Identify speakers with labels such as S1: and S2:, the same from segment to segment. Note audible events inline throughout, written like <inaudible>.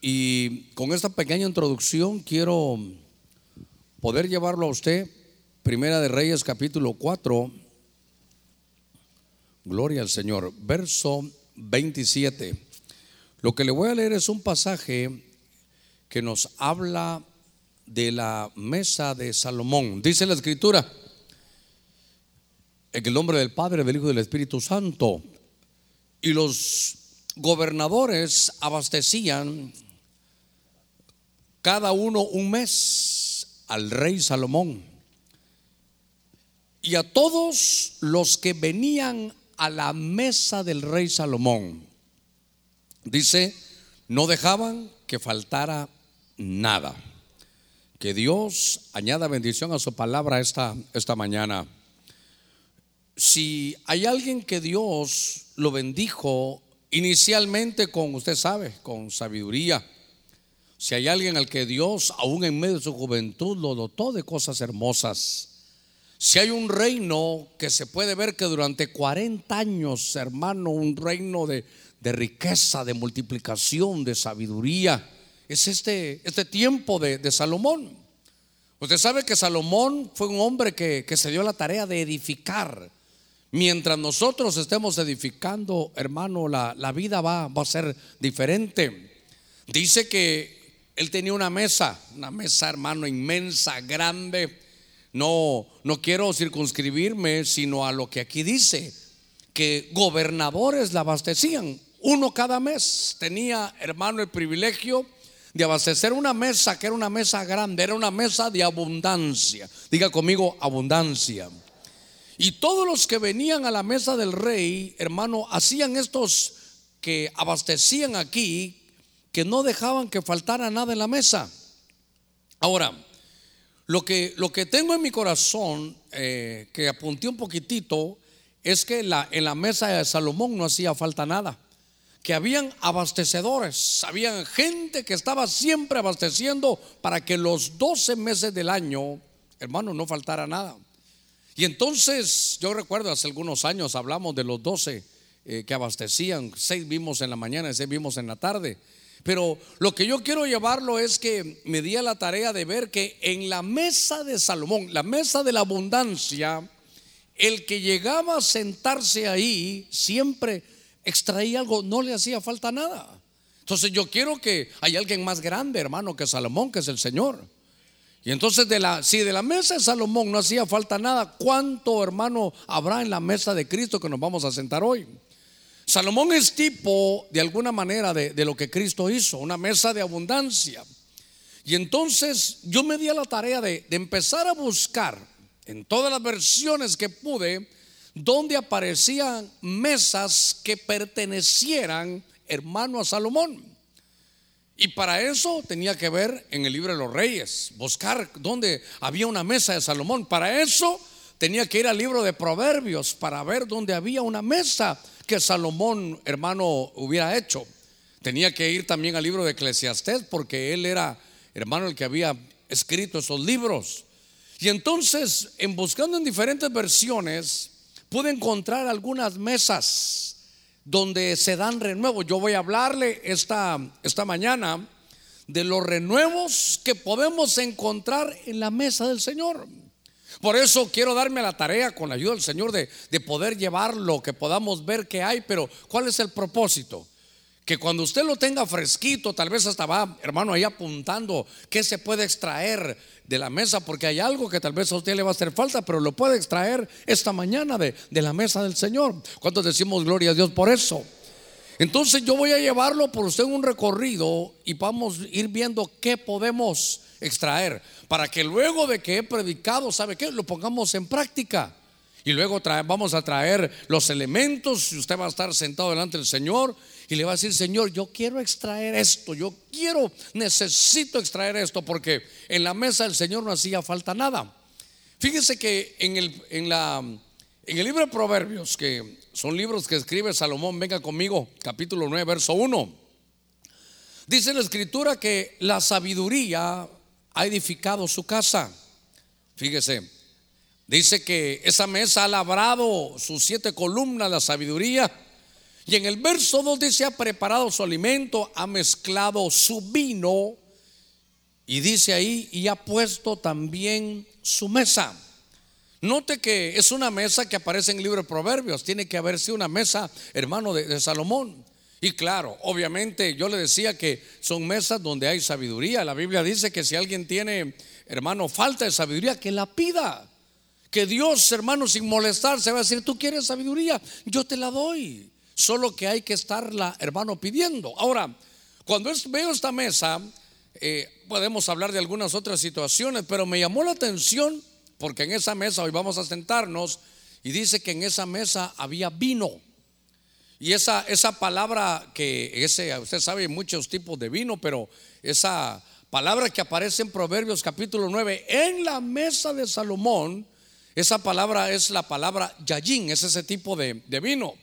S1: Y con esta pequeña introducción quiero poder llevarlo a usted, Primera de Reyes capítulo 4, Gloria al Señor, verso 27. Lo que le voy a leer es un pasaje que nos habla de la mesa de Salomón. Dice la escritura, en el nombre del Padre, del Hijo y del Espíritu Santo. Y los gobernadores abastecían cada uno un mes al rey Salomón. Y a todos los que venían a la mesa del rey Salomón, dice, no dejaban que faltara nada. Que Dios añada bendición a su palabra esta, esta mañana. Si hay alguien que Dios lo bendijo inicialmente con, usted sabe, con sabiduría, si hay alguien al que Dios, aún en medio de su juventud, lo dotó de cosas hermosas, si hay un reino que se puede ver que durante 40 años, hermano, un reino de, de riqueza, de multiplicación, de sabiduría, es este, este tiempo de, de, Salomón. Usted sabe que Salomón fue un hombre que, que se dio la tarea de edificar. Mientras nosotros estemos edificando, hermano, la, la vida va, va a ser diferente. Dice que él tenía una mesa, una mesa, hermano, inmensa, grande. No, no quiero circunscribirme, sino a lo que aquí dice, que gobernadores la abastecían, uno cada mes. Tenía, hermano, el privilegio de abastecer una mesa que era una mesa grande, era una mesa de abundancia. Diga conmigo, abundancia. Y todos los que venían a la mesa del rey, hermano, hacían estos que abastecían aquí, que no dejaban que faltara nada en la mesa. Ahora, lo que, lo que tengo en mi corazón, eh, que apunté un poquitito, es que la, en la mesa de Salomón no hacía falta nada. Que habían abastecedores, habían gente que estaba siempre abasteciendo para que los 12 meses del año, hermano, no faltara nada. Y entonces, yo recuerdo hace algunos años hablamos de los 12 eh, que abastecían, seis vimos en la mañana y seis vimos en la tarde. Pero lo que yo quiero llevarlo es que me di a la tarea de ver que en la mesa de Salomón, la mesa de la abundancia, el que llegaba a sentarse ahí siempre extraía algo, no le hacía falta nada. Entonces yo quiero que hay alguien más grande, hermano, que Salomón, que es el Señor. Y entonces de la, si de la mesa de Salomón no hacía falta nada, ¿cuánto, hermano, habrá en la mesa de Cristo que nos vamos a sentar hoy? Salomón es tipo, de alguna manera, de, de, lo que Cristo hizo, una mesa de abundancia. Y entonces yo me di a la tarea de, de empezar a buscar en todas las versiones que pude, donde aparecían mesas que pertenecieran, hermano, a Salomón. Y para eso tenía que ver en el libro de los reyes, buscar dónde había una mesa de Salomón. Para eso tenía que ir al libro de Proverbios para ver dónde había una mesa que Salomón, hermano, hubiera hecho. Tenía que ir también al libro de Eclesiastés porque él era, hermano, el que había escrito esos libros. Y entonces, en buscando en diferentes versiones, pude encontrar algunas mesas donde se dan renuevos. Yo voy a hablarle esta, esta mañana de los renuevos que podemos encontrar en la mesa del Señor. Por eso quiero darme la tarea con la ayuda del Señor de, de poder llevarlo, que podamos ver qué hay, pero ¿cuál es el propósito? Que cuando usted lo tenga fresquito, tal vez hasta va, hermano, ahí apuntando qué se puede extraer de la mesa, porque hay algo que tal vez a usted le va a hacer falta, pero lo puede extraer esta mañana de, de la mesa del Señor. ¿Cuántos decimos gloria a Dios por eso? Entonces yo voy a llevarlo por usted en un recorrido y vamos a ir viendo qué podemos extraer para que luego de que he predicado, ¿sabe qué? Lo pongamos en práctica. Y luego vamos a traer los elementos, y usted va a estar sentado delante del Señor y le va a decir, Señor, yo quiero extraer esto, yo quiero, necesito extraer esto, porque en la mesa del Señor no hacía falta nada. Fíjese que en el, en la, en el libro de Proverbios, que son libros que escribe Salomón, venga conmigo, capítulo 9, verso 1, dice la escritura que la sabiduría ha edificado su casa. Fíjese, dice que esa mesa ha labrado sus siete columnas, la sabiduría Y en el verso 2 dice, ha preparado su alimento, ha mezclado su vino y dice ahí, y ha puesto también su mesa. Note que es una mesa que aparece en el libro de Proverbios, tiene que haber sido una mesa, hermano, de, de Salomón. Y claro, obviamente yo le decía que son mesas donde hay sabiduría. La Biblia dice que si alguien tiene, hermano, falta de sabiduría, que la pida. Que Dios, hermano, sin molestarse va a decir, tú quieres sabiduría, yo te la doy. Solo que hay que estarla, hermano, pidiendo. Ahora, cuando veo esta mesa, eh, podemos hablar de algunas otras situaciones, pero me llamó la atención porque en esa mesa, hoy vamos a sentarnos, y dice que en esa mesa había vino. Y esa, esa palabra que ese, usted sabe, muchos tipos de vino, pero esa palabra que aparece en Proverbios capítulo 9, en la mesa de Salomón, esa palabra es la palabra yayin, es ese tipo de, de vino.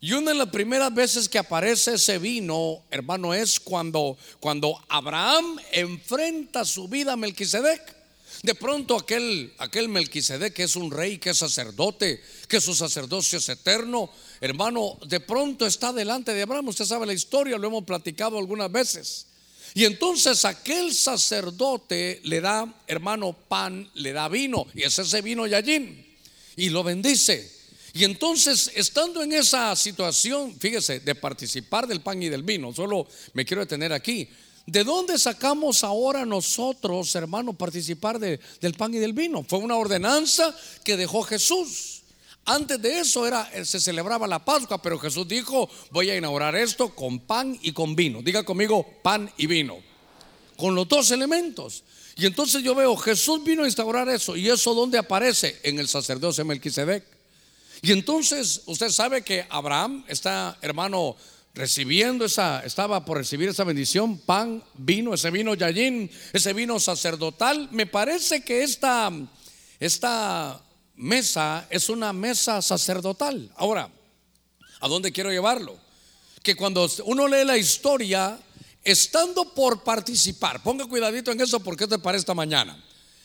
S1: Y una de las primeras veces que aparece ese vino, hermano, es cuando, cuando Abraham enfrenta su vida a Melquisedec. De pronto aquel, aquel Melquisedec que es un rey, que es sacerdote, que su sacerdocio es eterno, hermano, de pronto está delante de Abraham. Usted sabe la historia, lo hemos platicado algunas veces. Y entonces aquel sacerdote le da, hermano, pan, le da vino, y es ese vino Yallín, y lo bendice. Y entonces, estando en esa situación, fíjese, de participar del pan y del vino, solo me quiero detener aquí. ¿De dónde sacamos ahora nosotros, hermano, participar del pan y del vino? Fue una ordenanza que dejó Jesús. Antes de eso era, se celebraba la Pascua, pero Jesús dijo, voy a inaugurar esto con pan y con vino. Diga conmigo, pan y vino. Con los dos elementos. Y entonces yo veo, Jesús vino a instaurar eso. ¿Y eso dónde aparece? En el sacerdocio Melquisedec. Y entonces usted sabe que Abraham está, hermano, recibiendo esa, estaba por recibir esa bendición, pan, vino, ese vino Yayín, ese vino sacerdotal. Me parece que esta, esta mesa es una mesa sacerdotal. Ahora, ¿a dónde quiero llevarlo? Que cuando uno lee la historia, estando por participar, ponga cuidadito en eso porque te para esta mañana.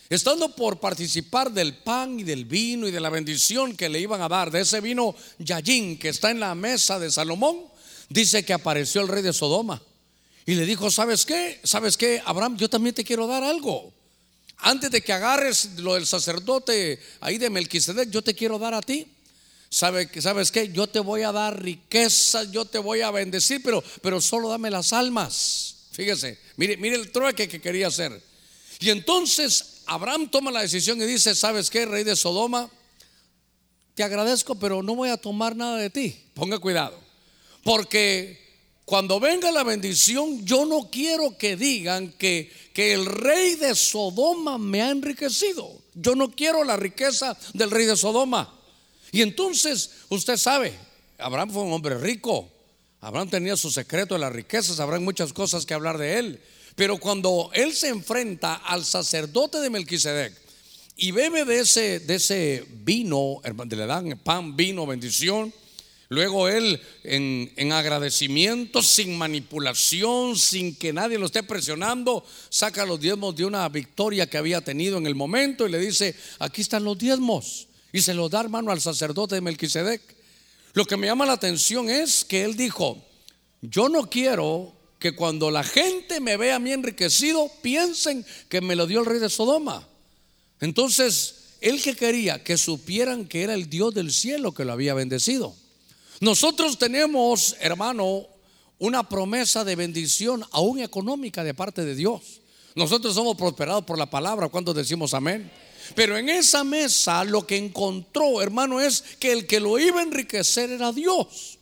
S1: Estando por participar del pan y del vino y de la bendición que le iban a dar, de ese vino Yayín que está en la mesa de Salomón, dice que apareció el rey de Sodoma y le dijo, ¿sabes qué? ¿Sabes qué? Abraham, yo también te quiero dar algo. Antes de que agarres lo del sacerdote ahí de Melquisedec, yo te quiero dar a ti. ¿Sabe, ¿Sabes qué? Yo te voy a dar riqueza, yo te voy a bendecir, pero, pero solo dame las almas. Fíjese, mire, mire el trueque que quería hacer. Y entonces Abraham toma la decisión y dice, ¿sabes qué, rey de Sodoma? Te agradezco, pero no voy a tomar nada de ti. Ponga cuidado. Porque cuando venga la bendición, yo no quiero que digan que, que el rey de Sodoma me ha enriquecido. Yo no quiero la riqueza del rey de Sodoma. Y entonces, usted sabe, Abraham fue un hombre rico. Abraham tenía su secreto de las riquezas, habrá muchas cosas que hablar de él. Pero cuando él se enfrenta al sacerdote de Melquisedec y bebe de ese, de ese vino, le dan pan, vino, bendición, Luego él en, agradecimiento, sin manipulación, sin que nadie lo esté presionando, saca los diezmos de una victoria que había tenido en el momento y le dice, aquí están los diezmos. Y se los da hermano al sacerdote de Melquisedec. Lo que me llama la atención es que él dijo, yo no quiero que cuando la gente me vea a mí enriquecido, piensen que me lo dio el rey de Sodoma. Entonces, él que quería que supieran que era el Dios del cielo que lo había bendecido. Nosotros tenemos, hermano, una promesa de bendición aún económica de parte de Dios. Nosotros somos prosperados por la palabra cuando decimos amén. Pero en esa mesa lo que encontró, hermano, es que el que lo iba a enriquecer era Dios.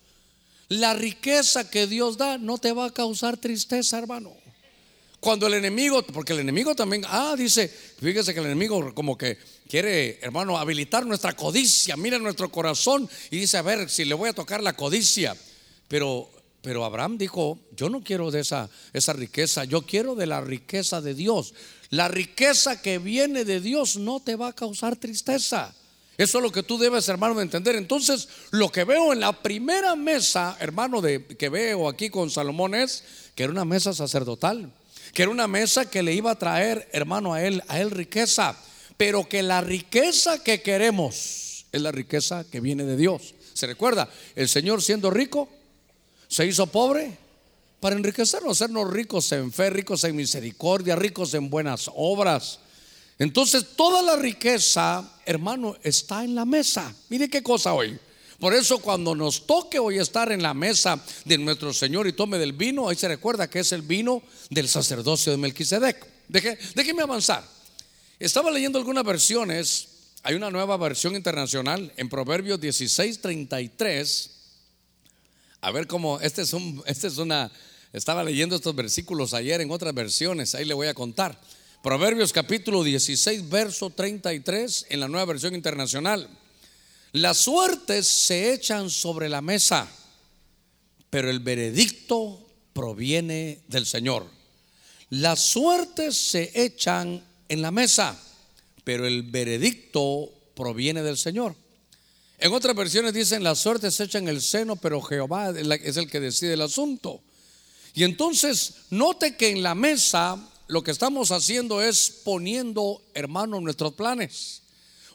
S1: La riqueza que Dios da no te va a causar tristeza, hermano. Cuando el enemigo, porque el enemigo también, ah, dice, fíjese que el enemigo como que quiere, hermano, habilitar nuestra codicia, mira nuestro corazón y dice, a ver, si le voy a tocar la codicia. Pero, pero Abraham dijo, yo no quiero de esa, esa riqueza, yo quiero de la riqueza de Dios. La riqueza que viene de Dios no te va a causar tristeza. Eso es lo que tú debes, hermano, de entender. Entonces, lo que veo en la primera mesa, hermano, de, que veo aquí con Salomón es que era una mesa sacerdotal que era una mesa que le iba a traer, hermano, a él, a él riqueza, pero que la riqueza que queremos es la riqueza que viene de Dios. ¿Se recuerda? El Señor siendo rico, se hizo pobre para enriquecernos, hacernos ricos en fe, ricos en misericordia, ricos en buenas obras. Entonces toda la riqueza, hermano, está en la mesa. Mire qué cosa hoy. Por eso cuando nos toque hoy estar en la mesa de nuestro Señor y tome del vino, ahí se recuerda que es el vino del sacerdocio de Melquisedec. déjeme avanzar. Estaba leyendo algunas versiones. Hay una nueva versión internacional en Proverbios 16:33. A ver cómo, este es, un, este es una, estaba leyendo estos versículos ayer en otras versiones, ahí le voy a contar. Proverbios capítulo 16, verso 33 en la nueva versión internacional. Las suertes se echan sobre la mesa, pero el veredicto proviene del Señor. Las suertes se echan en la mesa, pero el veredicto proviene del Señor. En otras versiones dicen, las suertes se echan en el seno, pero Jehová es el que decide el asunto. Y entonces, note que en la mesa lo que estamos haciendo es poniendo, hermanos, nuestros planes.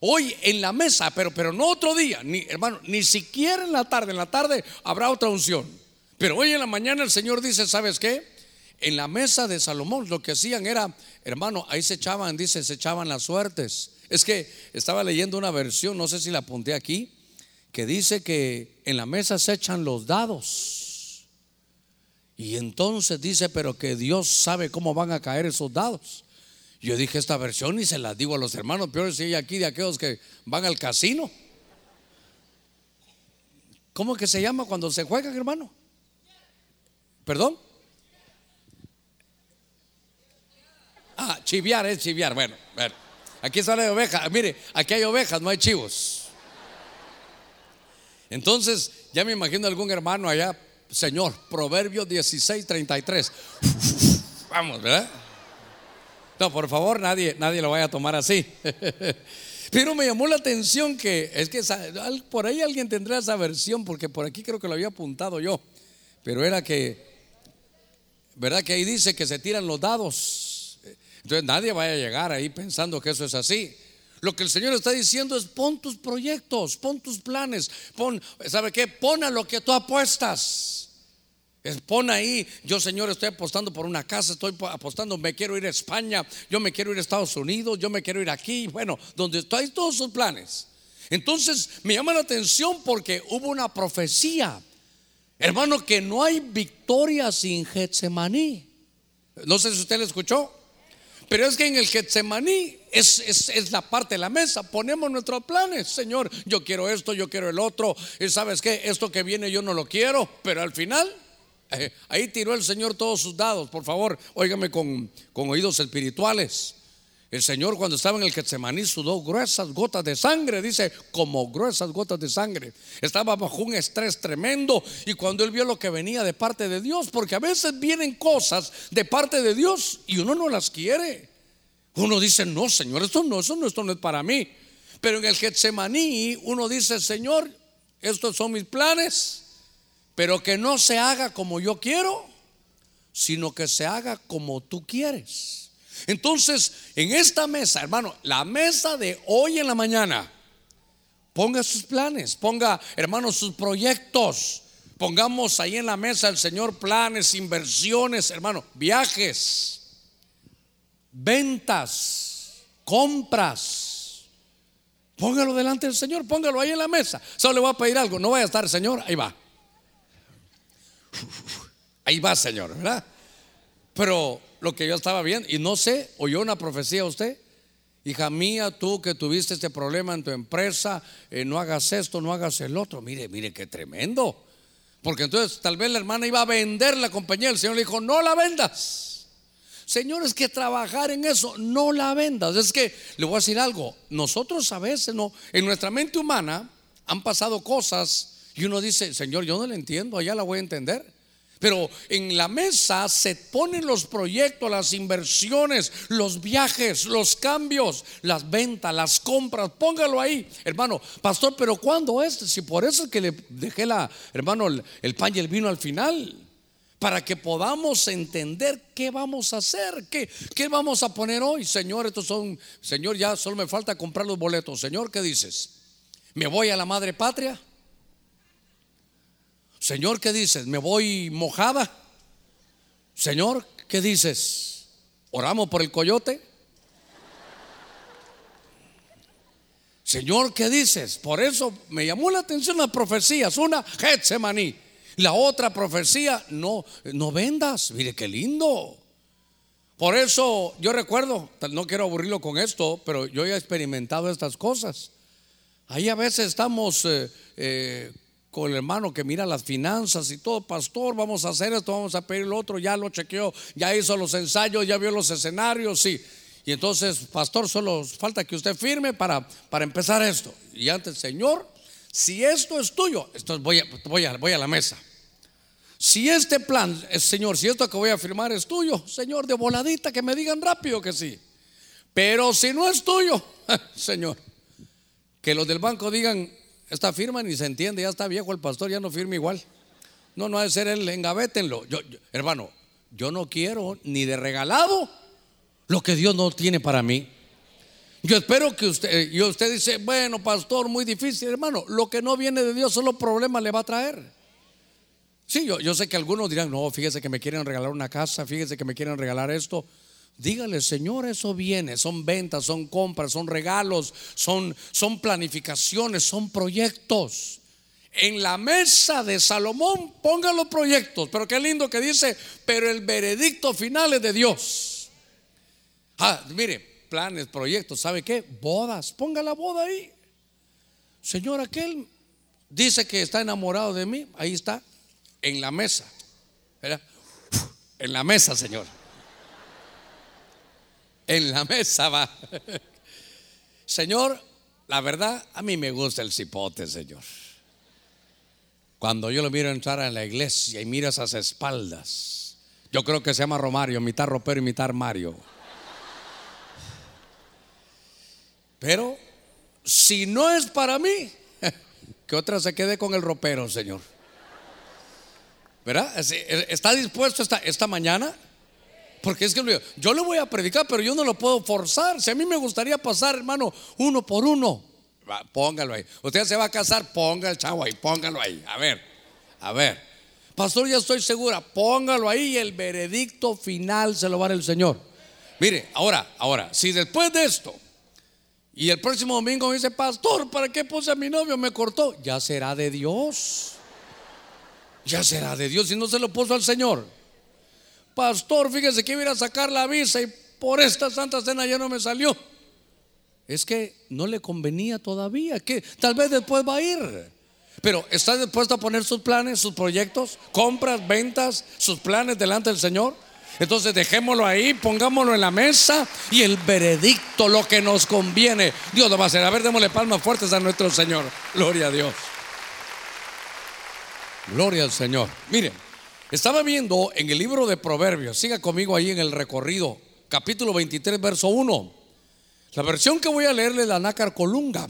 S1: Hoy en la mesa, pero, pero no otro día, ni, hermano, ni siquiera en la tarde. En la tarde habrá otra unción. Pero hoy en la mañana el Señor dice, ¿sabes qué? En la mesa de Salomón lo que hacían era, hermano, ahí se echaban, dice, se echaban las suertes. Es que estaba leyendo una versión, no sé si la apunté aquí, que dice que en la mesa se echan los dados. Y entonces dice, pero que Dios sabe cómo van a caer esos dados. Yo dije esta versión y se la digo a los hermanos, peor si hay aquí de aquellos que van al casino. ¿Cómo que se llama cuando se juega, hermano? ¿Perdón? Ah, chiviar es chiviar. Bueno, bueno. aquí sale oveja. Mire, aquí hay ovejas, no hay chivos. Entonces, ya me imagino algún hermano allá, Señor, Proverbios 16, 33. Vamos, ¿verdad? No, por favor, nadie, nadie lo vaya a tomar así. <laughs> Pero me llamó la atención que es que por ahí alguien tendrá esa versión, porque por aquí creo que lo había apuntado yo. Pero era que, ¿verdad? Que ahí dice que se tiran los dados. Entonces nadie vaya a llegar ahí pensando que eso es así. Lo que el Señor está diciendo es pon tus proyectos, pon tus planes, pon, ¿sabe qué? Pon a lo que tú apuestas. Pon ahí, yo Señor estoy apostando por una casa, estoy apostando, me quiero ir a España, yo me quiero ir a Estados Unidos, yo me quiero ir aquí, bueno, donde hay todos sus planes. Entonces me llama la atención porque hubo una profecía, hermano, que no hay victoria sin Getsemaní. No sé si usted lo escuchó, pero es que en el Getsemaní es, es, la parte de la mesa, ponemos nuestros planes, Señor, yo quiero esto, yo quiero el otro, y sabes que esto que viene yo no lo quiero, pero al final eh, ahí tiró el Señor todos sus dados. Por favor, óigame con, con oídos espirituales. El Señor cuando estaba en el Getsemaní sudó gruesas gotas de sangre, dice, como gruesas gotas de sangre. Estaba bajo un estrés tremendo y cuando él vio lo que venía de parte de Dios, porque a veces vienen cosas de parte de Dios y uno no las quiere. Uno dice, no, Señor, esto no, eso no, esto no es para mí. Pero en el Getsemaní uno dice, Señor, estos son mis planes pero que no se haga como yo quiero, sino que se haga como tú quieres. Entonces, en esta mesa, hermano, la mesa de hoy en la mañana, ponga sus planes, ponga, hermano, sus proyectos. Pongamos ahí en la mesa el Señor planes, inversiones, hermano, viajes, ventas, compras. Póngalo delante del Señor, póngalo ahí en la mesa. Solo le voy a pedir algo, no vaya a estar, Señor, ahí va. Ahí va, Señor, ¿verdad? Pero lo que yo estaba viendo, y no sé, oyó una profecía usted, hija mía, tú que tuviste este problema en tu empresa, eh, no hagas esto, no hagas el otro. Mire, mire, qué tremendo. Porque entonces tal vez la hermana iba a vender la compañía, el Señor le dijo, no la vendas. Señor, es que trabajar en eso, no la vendas. Es que le voy a decir algo, nosotros a veces no, en nuestra mente humana han pasado cosas y uno dice, Señor, yo no le entiendo, allá la voy a entender. Pero en la mesa se ponen los proyectos, las inversiones, los viajes, los cambios, las ventas, las compras. Póngalo ahí, hermano. Pastor, pero ¿cuándo es? Si por eso es que le dejé la, hermano, el, pan y el vino al final. Para que podamos entender qué vamos a hacer, qué, qué vamos a poner hoy. Señor, estos son, Señor, ya solo me falta comprar los boletos. Señor, ¿qué dices? ¿Me voy a la madre patria? Señor, ¿qué dices? ¿Me voy mojada? Señor, ¿qué dices? ¿Oramos por el coyote? Señor, ¿qué dices? Por eso me llamó la atención las profecías. Una, Getsemaní. La otra profecía, no, no vendas. Mire qué lindo. Por eso yo recuerdo, no quiero aburrirlo con esto, pero yo ya he experimentado estas cosas. Ahí a veces estamos eh, eh, el hermano que mira las finanzas y todo, pastor, vamos a hacer esto, vamos a pedir lo otro, ya lo chequeó, ya hizo los ensayos, ya vio los escenarios, sí. Y entonces, pastor, solo falta que usted firme para, para empezar esto. Y antes, Señor, si esto es tuyo, esto voy, a, voy, a, voy a la mesa. Si este plan, es, Señor, si esto que voy a firmar es tuyo, Señor, de voladita, que me digan rápido que sí. Pero si no es tuyo, <laughs> Señor, que los del banco digan, esta firma ni se entiende, ya está viejo el pastor, ya no firma igual. No, no ha de ser él, engavétenlo. Yo, hermano, yo no quiero ni de regalado lo que Dios no tiene para mí. Yo espero que usted, y usted dice, bueno, pastor, muy difícil, hermano, lo que no viene de Dios solo problemas le va a traer. Sí, yo, yo sé que algunos dirán, no, fíjese que me quieren regalar una casa, fíjese que me quieren regalar esto. Dígale, Señor, eso viene, son ventas, son compras, son regalos, son, son planificaciones, son proyectos. En la mesa de Salomón ponga los proyectos, pero qué lindo que dice, pero el veredicto final es de Dios. Ah, mire, planes, proyectos, ¿sabe qué? Bodas, ponga la boda ahí. Señor, aquel dice que está enamorado de mí, ahí está, en la mesa. En la mesa, Señor en la mesa va. Señor, la verdad, a mí me gusta el cipote, Señor. Cuando yo lo miro entrar a la iglesia y miro esas espaldas, yo creo que se llama Romario, mitad ropero y mitad Mario. Pero si no es para mí, <laughs> que otra se quede con el ropero, Señor. ¿Verdad? ¿Está dispuesto esta, esta mañana? Porque es que yo le voy a predicar, pero yo no lo puedo forzar. Si a mí me gustaría pasar, hermano, uno por uno, póngalo ahí. Usted se va a casar, ponga el chavo ahí, póngalo ahí. A ver, a ver. Pastor, ya estoy segura, póngalo ahí y el veredicto final se lo va a dar el Señor. Mire, ahora, ahora, si después de esto y el próximo domingo me dice, pastor, ¿para qué puse a mi novio? Me cortó. Ya será de Dios. Ya será de Dios. Si no se lo puso al Señor pastor, fíjese que iba a sacar la visa y por esta santa cena ya no me salió. Es que no le convenía todavía, que tal vez después va a ir. Pero ¿está dispuesto a poner sus planes, sus proyectos, compras, ventas, sus planes delante del Señor? Entonces dejémoslo ahí, pongámoslo en la mesa y el veredicto, lo que nos conviene, Dios lo va a hacer. A ver, démosle palmas fuertes a nuestro Señor. Gloria a Dios. Gloria al Señor. Miren, estaba viendo en el libro de Proverbios, siga conmigo ahí en el recorrido, capítulo 23, verso 1. La versión que voy a leerle es la Nácar Colunga.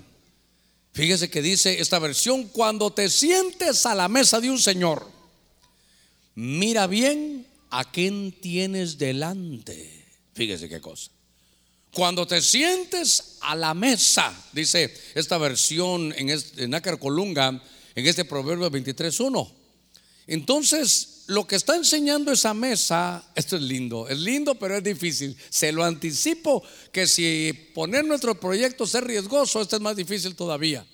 S1: Fíjese que dice esta versión, cuando te sientes a la mesa de un señor, mira bien a quién tienes delante. Fíjese qué cosa. Cuando te sientes a la mesa, dice esta versión en, este, Nácar Colunga, en este Proverbio 23.1. Entonces, lo que está enseñando esa mesa, esto es lindo, es lindo, pero es difícil. Se lo anticipo que si poner nuestro proyecto es riesgoso, esto es más difícil todavía.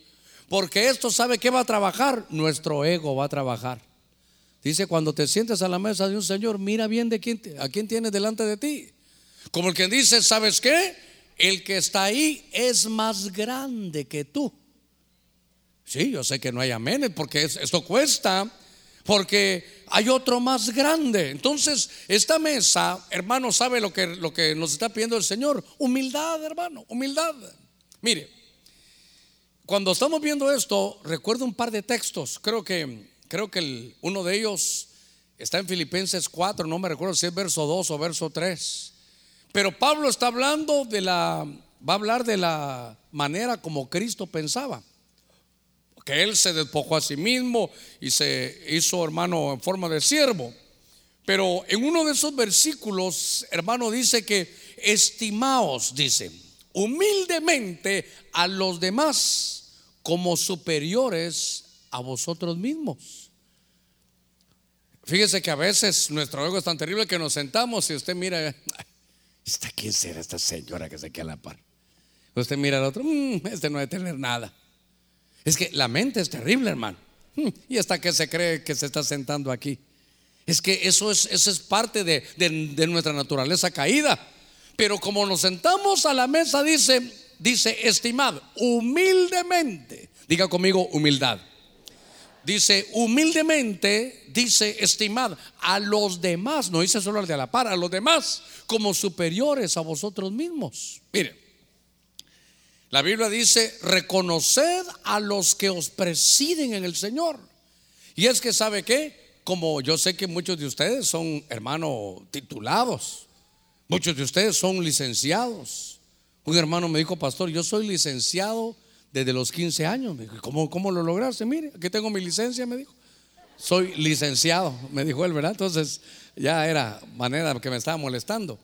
S1: Porque esto sabe que va a trabajar, nuestro ego va a trabajar. Dice, cuando te sientes a la mesa de un Señor, mira bien de quién, a quién tienes delante de ti. Como el que dice, ¿sabes qué? El que está ahí es más grande que tú. Sí, yo sé que no hay aménes porque esto cuesta porque hay otro más grande. Entonces, esta mesa, hermano, sabe lo que, lo que nos está pidiendo el Señor. Humildad, hermano, humildad. Mire, cuando estamos viendo esto, recuerdo un par de textos. Creo que, creo que uno de ellos está en Filipenses 4, no me recuerdo si es verso 2 o verso 3. Pero Pablo está hablando de la, va a hablar de la manera como Cristo pensaba que él se despojó a sí mismo y se hizo hermano en forma de siervo. Pero en uno de esos versículos, hermano, dice que estimaos, dice, humildemente a los demás como superiores a vosotros mismos. Fíjese que a veces nuestro ego es tan terrible que nos sentamos y usted mira, <laughs> ¿esta quién será esta señora que se queda a la par? Usted mira al otro, "Mm, este no debe tener nada. Es que la mente es terrible, hermano. Mm, Y hasta que se cree que se está sentando aquí. Es que eso es, eso es parte de, de- nuestra naturaleza caída. Pero como nos sentamos a la mesa, dice, dice, estimad, humildemente. Diga conmigo, humildad. Dice, humildemente, dice, estimad a los demás, no dice solo al de la par, a los demás como superiores a vosotros mismos. Mire, la Biblia dice, reconoced a los que os presiden en el Señor. Y es que, ¿sabe qué? Como yo sé que muchos de ustedes son hermanos titulados, muchos de ustedes son licenciados. Un hermano me dijo, pastor, yo soy licenciado desde los 15 años. Me dijo, ¿cómo, ¿Cómo lo lograste? Mire, aquí tengo mi licencia, me dijo. Soy licenciado, me dijo él, ¿verdad? Entonces ya era manera que me estaba molestando.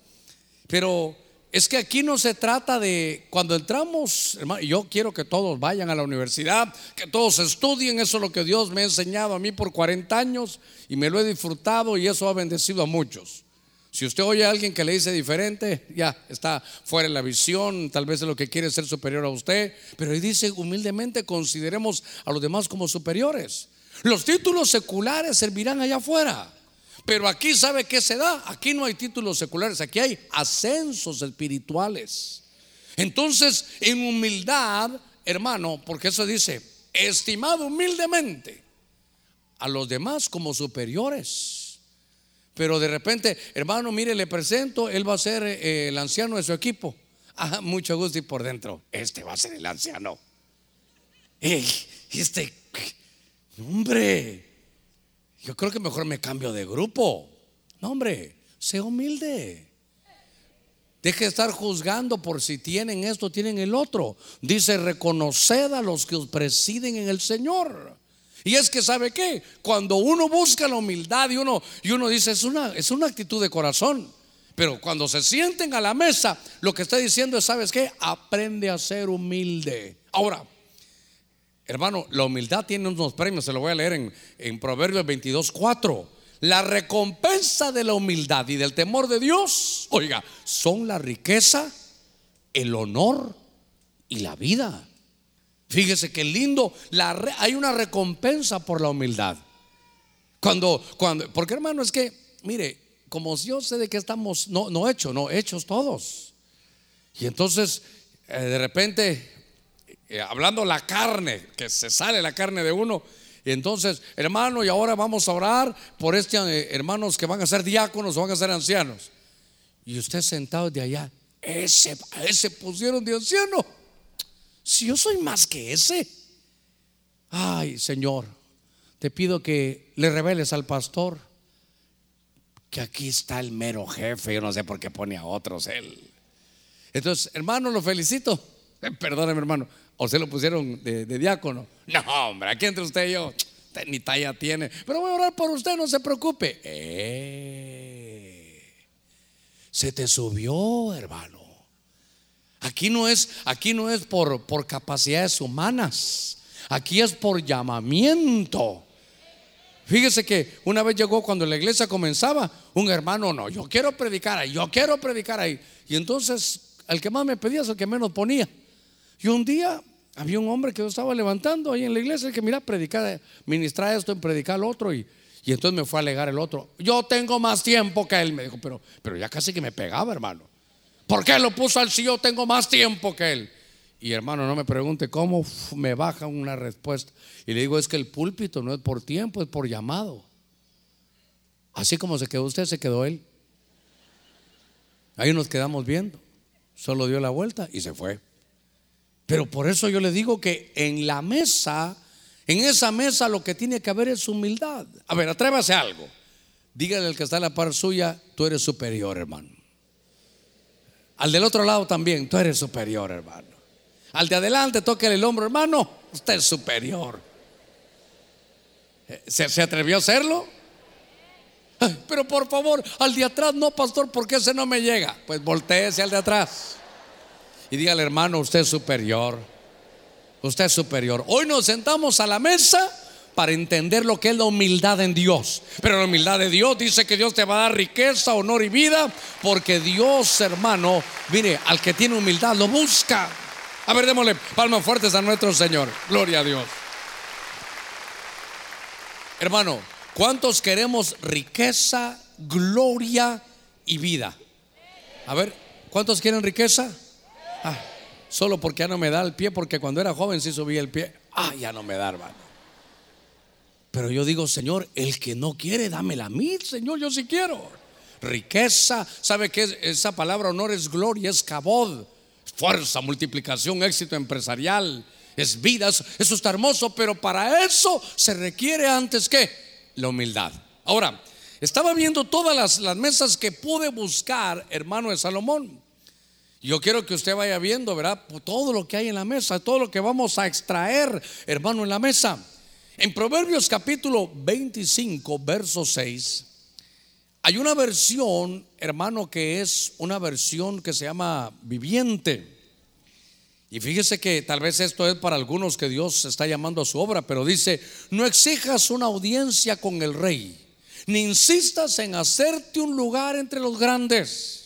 S1: Pero es que aquí no se trata de cuando entramos, hermano, yo quiero que todos vayan a la universidad, que todos estudien, eso es lo que Dios me ha enseñado a mí por 40 años y me lo he disfrutado y eso ha bendecido a muchos. Si usted oye a alguien que le dice diferente, ya está fuera de la visión, tal vez es lo que quiere ser superior a usted, pero ahí dice humildemente consideremos a los demás como superiores. Los títulos seculares servirán allá afuera. Pero aquí sabe qué se da. Aquí no hay títulos seculares, aquí hay ascensos espirituales. Entonces, en humildad, hermano, porque eso dice, estimado humildemente a los demás como superiores. Pero de repente, hermano, mire, le presento, él va a ser eh, el anciano de su equipo. Ah, mucho gusto y por dentro, este va a ser el anciano. Ey, este, hombre, yo creo que mejor me cambio de grupo. No, hombre, sea humilde. Deje de estar juzgando por si tienen esto, tienen el otro. Dice, reconoced a los que os presiden en el Señor. Y es que, ¿sabe qué? Cuando uno busca la humildad y uno, y uno dice, es una, es una actitud de corazón. Pero cuando se sienten a la mesa, lo que está diciendo es, ¿sabes qué? Aprende a ser humilde. Ahora, hermano, la humildad tiene unos premios, se lo voy a leer en, Proverbios 22, 4. La recompensa de la humildad y del temor de Dios, oiga, son la riqueza, el honor y la vida. Fíjese qué lindo, hay una recompensa por la humildad. Cuando, cuando, porque hermano, es que, mire, como yo sé de que estamos, no, no hechos, no hechos todos. Y entonces, eh, de repente, eh, hablando la carne, que se sale la carne de uno. Y entonces, hermano, y ahora vamos a orar por estos hermanos que van a ser diáconos o van a ser ancianos. Y usted sentado de allá, ese, ese pusieron de anciano. Si yo soy más que ese. Ay, Señor, te pido que le reveles al pastor que aquí está el mero jefe. Yo no sé por qué pone a otros él. Entonces, hermano, lo felicito. <laughs> Perdóneme, hermano. O se lo pusieron de, diácono. No, hombre, aquí entre usted y yo, ni talla tiene. Pero voy a orar por usted, no se preocupe. Eh, se te subió, hermano. Aquí no es, aquí no es por, por capacidades humanas. Aquí es por llamamiento. Fíjese que una vez llegó cuando la iglesia comenzaba, un hermano, no, yo quiero predicar ahí, yo quiero predicar ahí. Y entonces el que más me pedía es el que menos ponía. Y un día había un hombre que yo estaba levantando ahí en la iglesia que mira, predicar, ministrar esto, en predicar lo otro. Y, y entonces me fue a alegar el otro. Yo tengo más tiempo que él, me dijo, pero, pero ya casi que me pegaba, hermano. ¿Por qué lo puso al si yo tengo más tiempo que él? Y hermano, no me pregunte cómo me baja una respuesta. Y le digo, es que el púlpito no es por tiempo, es por llamado. Así como se quedó usted, se quedó él. Ahí nos quedamos viendo. Solo dio la vuelta y se fue. Pero por eso yo le digo que en la mesa, en esa mesa lo que tiene que haber es humildad. A ver, atrévase a algo. Dígale al que está a la par suya, tú eres superior, hermano. Al del otro lado también, tú eres superior, hermano. Al de adelante, tóquele el hombro, hermano, usted es superior. ¿Se, se atrevió a hacerlo? Pero por favor, al de atrás no, pastor, porque ese no me llega. Pues volteese al de atrás. Y dígale, hermano, usted es superior. Usted es superior. Hoy nos sentamos a la mesa para entender lo que es la humildad en Dios. Pero la humildad de Dios dice que Dios te va a dar riqueza, honor y vida, porque Dios, hermano, mire, al que tiene humildad lo busca. A ver, démosle palmas fuertes a nuestro Señor. Gloria a Dios. Hermano, ¿cuántos queremos riqueza, gloria y vida? A ver, ¿cuántos quieren riqueza? Ah, solo porque ya no me da el pie, porque cuando era joven sí subía el pie. Ah, ya no me da, hermano. Pero yo digo, Señor, el que no quiere, dámela a mí, Señor, yo sí quiero. Riqueza, ¿sabe qué? Esa palabra honor es gloria, es cabod, fuerza, multiplicación, éxito empresarial, es vida, eso, está hermoso, pero para eso se requiere antes que la humildad. Ahora, estaba viendo todas las mesas que pude buscar, hermano de Salomón. Yo quiero que usted vaya viendo, ¿verdad? Todo lo que hay en la mesa, todo lo que vamos a extraer, hermano, en la mesa. En Proverbios capítulo 25, verso 6, hay una versión, hermano, que es una versión que se llama viviente. Y fíjese que tal vez esto es para algunos que Dios está llamando a su obra, pero dice, no exijas una audiencia con el rey, ni insistas en hacerte un lugar entre los grandes.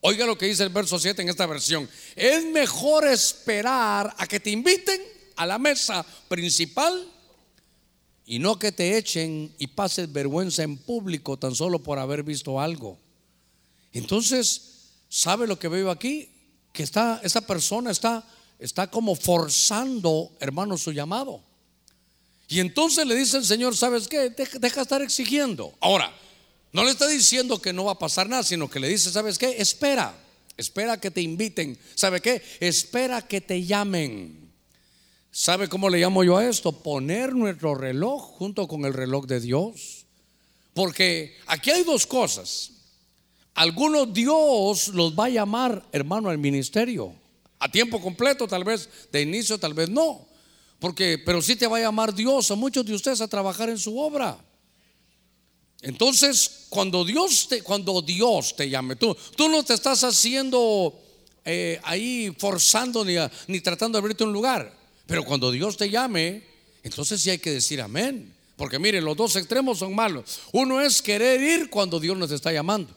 S1: Oiga lo que dice el verso 7 en esta versión. Es mejor esperar a que te inviten a la mesa principal y no que te echen y pases vergüenza en público tan solo por haber visto algo. Entonces, ¿sabe lo que veo aquí? que está, esa persona está, está como forzando, hermano, su llamado. Y entonces le dice el Señor, ¿sabes qué? Deja, deja estar exigiendo. Ahora, no le está diciendo que no va a pasar nada, sino que le dice, ¿sabes qué? Espera, espera que te inviten. ¿Sabe qué? Espera que te llamen. ¿Sabe cómo le llamo yo a esto? Poner nuestro reloj junto con el reloj de Dios. Porque aquí hay dos cosas. Algunos Dios los va a llamar, hermano, al ministerio. A tiempo completo, tal vez de inicio, tal vez no. Porque, pero sí te va a llamar Dios a muchos de ustedes a trabajar en su obra. Entonces, cuando Dios te, cuando Dios te llame, tú, tú no te estás haciendo eh, ahí forzando ni, ni tratando de abrirte un lugar. Pero cuando Dios te llame, entonces sí hay que decir amén. Porque miren, los dos extremos son malos. Uno es querer ir cuando Dios nos está llamando.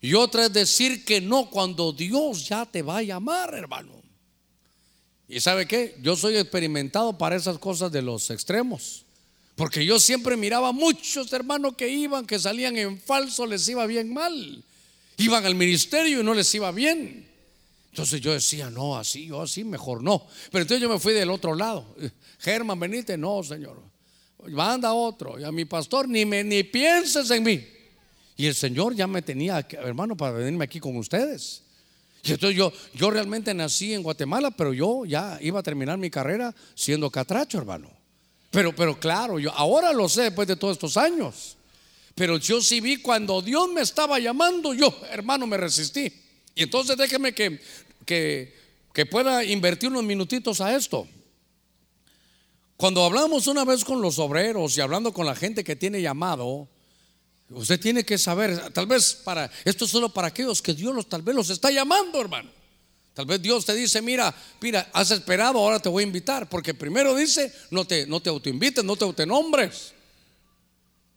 S1: Y otra es decir que no cuando Dios ya te va a llamar, hermano. ¿Y sabe qué? Yo soy experimentado para esas cosas de los extremos. Porque yo siempre miraba muchos hermanos que iban, que salían en falso, les iba bien mal. Iban al ministerio y no les iba bien. Entonces yo decía, no, así, yo así, mejor no. Pero entonces yo me fui del otro lado. <laughs> Germán, venite, no, Señor. Manda otro. Y a mi pastor, ni, me, ni pienses en mí. Y el Señor ya me tenía, hermano, para venirme aquí con ustedes. Y entonces yo, yo realmente nací en Guatemala, pero yo ya iba a terminar mi carrera siendo catracho, hermano. Pero, pero claro, yo ahora lo sé después de todos estos años. Pero yo sí vi cuando Dios me estaba llamando, yo, hermano, me resistí. Y entonces déjeme que, que, que pueda invertir unos minutitos a esto. Cuando hablamos una vez con los obreros y hablando con la gente que tiene llamado, Usted tiene que saber, tal vez para, esto es solo para aquellos que Dios los, tal vez los está llamando, hermano. Tal vez Dios te dice, mira, mira, has esperado, ahora te voy a invitar. Porque primero dice, no te, no te autoinvites, no te autonombres.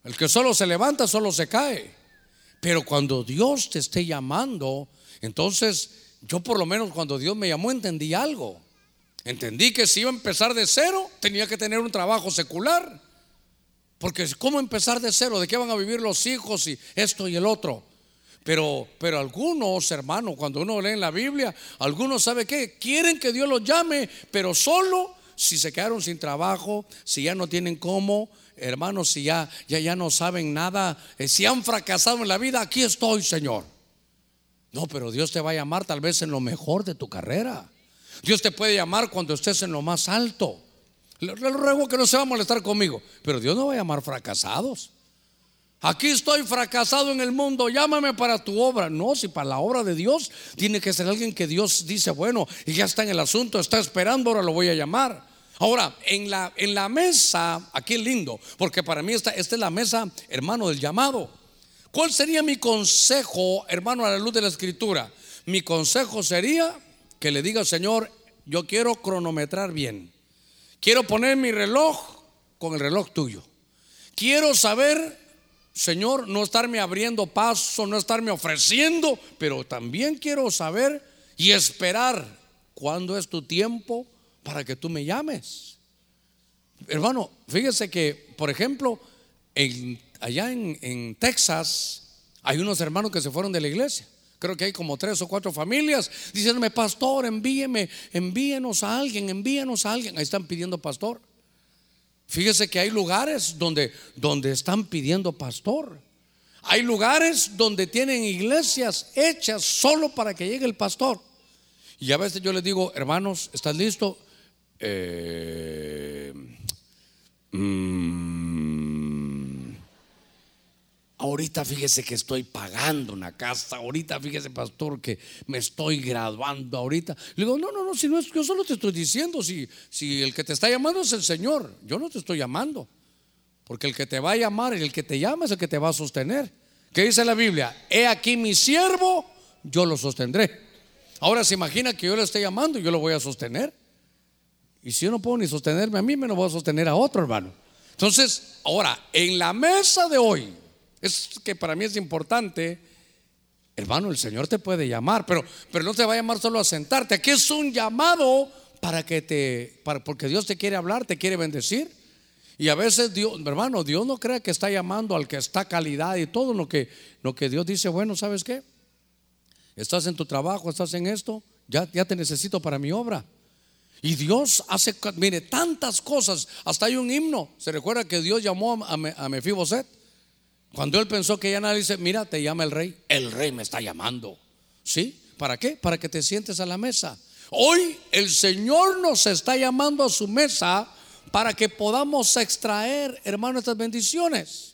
S1: El que solo se levanta, solo se cae. Pero cuando Dios te esté llamando, entonces yo por lo menos cuando Dios me llamó entendí algo. Entendí que si iba a empezar de cero, tenía que tener un trabajo secular. Porque ¿cómo empezar de cero? ¿De qué van a vivir los hijos y esto y el otro? Pero, pero algunos, hermanos, cuando uno lee en la Biblia, algunos, ¿sabe qué? Quieren que Dios los llame, pero solo si se quedaron sin trabajo, si ya no tienen cómo, hermanos, si ya, ya, ya no saben nada, eh, si han fracasado en la vida, aquí estoy, Señor. No, pero Dios te va a llamar tal vez en lo mejor de tu carrera. Dios te puede llamar cuando estés en lo más alto. Le ruego que no se va a molestar conmigo, pero Dios no va a llamar fracasados. Aquí estoy fracasado en el mundo, llámame para tu obra. No, si para la obra de Dios tiene que ser alguien que Dios dice, bueno, y ya está en el asunto, está esperando, ahora lo voy a llamar. Ahora, en la, en la mesa, aquí es lindo, porque para mí esta, esta es la mesa, hermano, del llamado. ¿Cuál sería mi consejo, hermano, a la luz de la escritura? Mi consejo sería que le diga, Señor, yo quiero cronometrar bien. Quiero poner mi reloj con el reloj tuyo. Quiero saber, Señor, no estarme abriendo paso, no estarme ofreciendo, pero también quiero saber y esperar cuándo es tu tiempo para que tú me llames. Hermano, fíjese que, por ejemplo, allá en, en Texas hay unos hermanos que se fueron de la iglesia. Creo que hay como tres o cuatro familias diciéndome, pastor, envíeme, envíenos a alguien, envíenos a alguien. Ahí están pidiendo pastor. Fíjese que hay lugares donde, donde están pidiendo pastor. Hay lugares donde tienen iglesias hechas solo para que llegue el pastor. Y a veces yo les digo, hermanos, ¿estás listo? Eh, mm, ahorita fíjese que estoy pagando una casa, ahorita fíjese pastor que me estoy graduando ahorita. Le digo, no, no, no, si no es, yo solo te estoy diciendo, si, si el que te está llamando es el Señor, yo no te estoy llamando. Porque el que te va a llamar y el que te llama es el que te va a sostener. ¿Qué dice la Biblia? He aquí mi siervo, yo lo sostendré. Ahora se imagina que yo le estoy llamando y yo lo voy a sostener. Y si yo no puedo ni sostenerme a mí, me lo voy a sostener a otro hermano. Entonces, ahora, en la mesa de hoy, es que para mí es importante, hermano, el Señor te puede llamar, pero, pero no te va a llamar solo a sentarte. Aquí es un llamado para que te, para, porque Dios te quiere hablar, te quiere bendecir. Y a veces Dios, hermano, Dios no cree que está llamando al que está calidad y todo lo que, lo que Dios dice, bueno, ¿sabes qué? Estás en tu trabajo, estás en esto, ya, ya te necesito para mi obra. Y Dios hace, mire, tantas cosas. Hasta hay un himno. Se recuerda que Dios llamó a, a Mefiboset. Cuando él pensó que ya nadie dice, mira, te llama el rey. El rey me está llamando. ¿Sí? ¿Para qué? Para que te sientes a la mesa. Hoy el Señor nos está llamando a su mesa para que podamos extraer, hermano, estas bendiciones.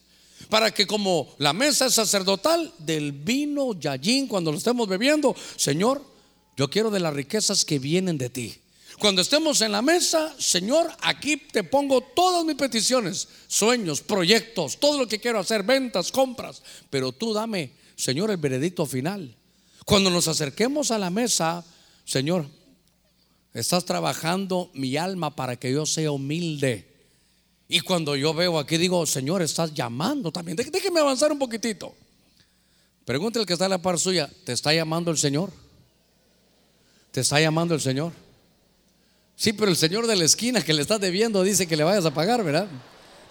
S1: Para que como la mesa es sacerdotal, del vino yallín, cuando lo estemos bebiendo, Señor, yo quiero de las riquezas que vienen de ti. Cuando estemos en la mesa, Señor, aquí te pongo todas mis peticiones, sueños, proyectos, todo lo que quiero hacer, ventas, compras. Pero tú dame, Señor, el veredicto final. Cuando nos acerquemos a la mesa, Señor, estás trabajando mi alma para que yo sea humilde. Y cuando yo veo aquí, digo, Señor, estás llamando también. Déjeme avanzar un poquitito. Pregúntale al que está en la par suya, ¿te está llamando el Señor? ¿Te está llamando el Señor? Sí, pero el Señor de la esquina que le estás debiendo dice que le vayas a pagar, ¿verdad?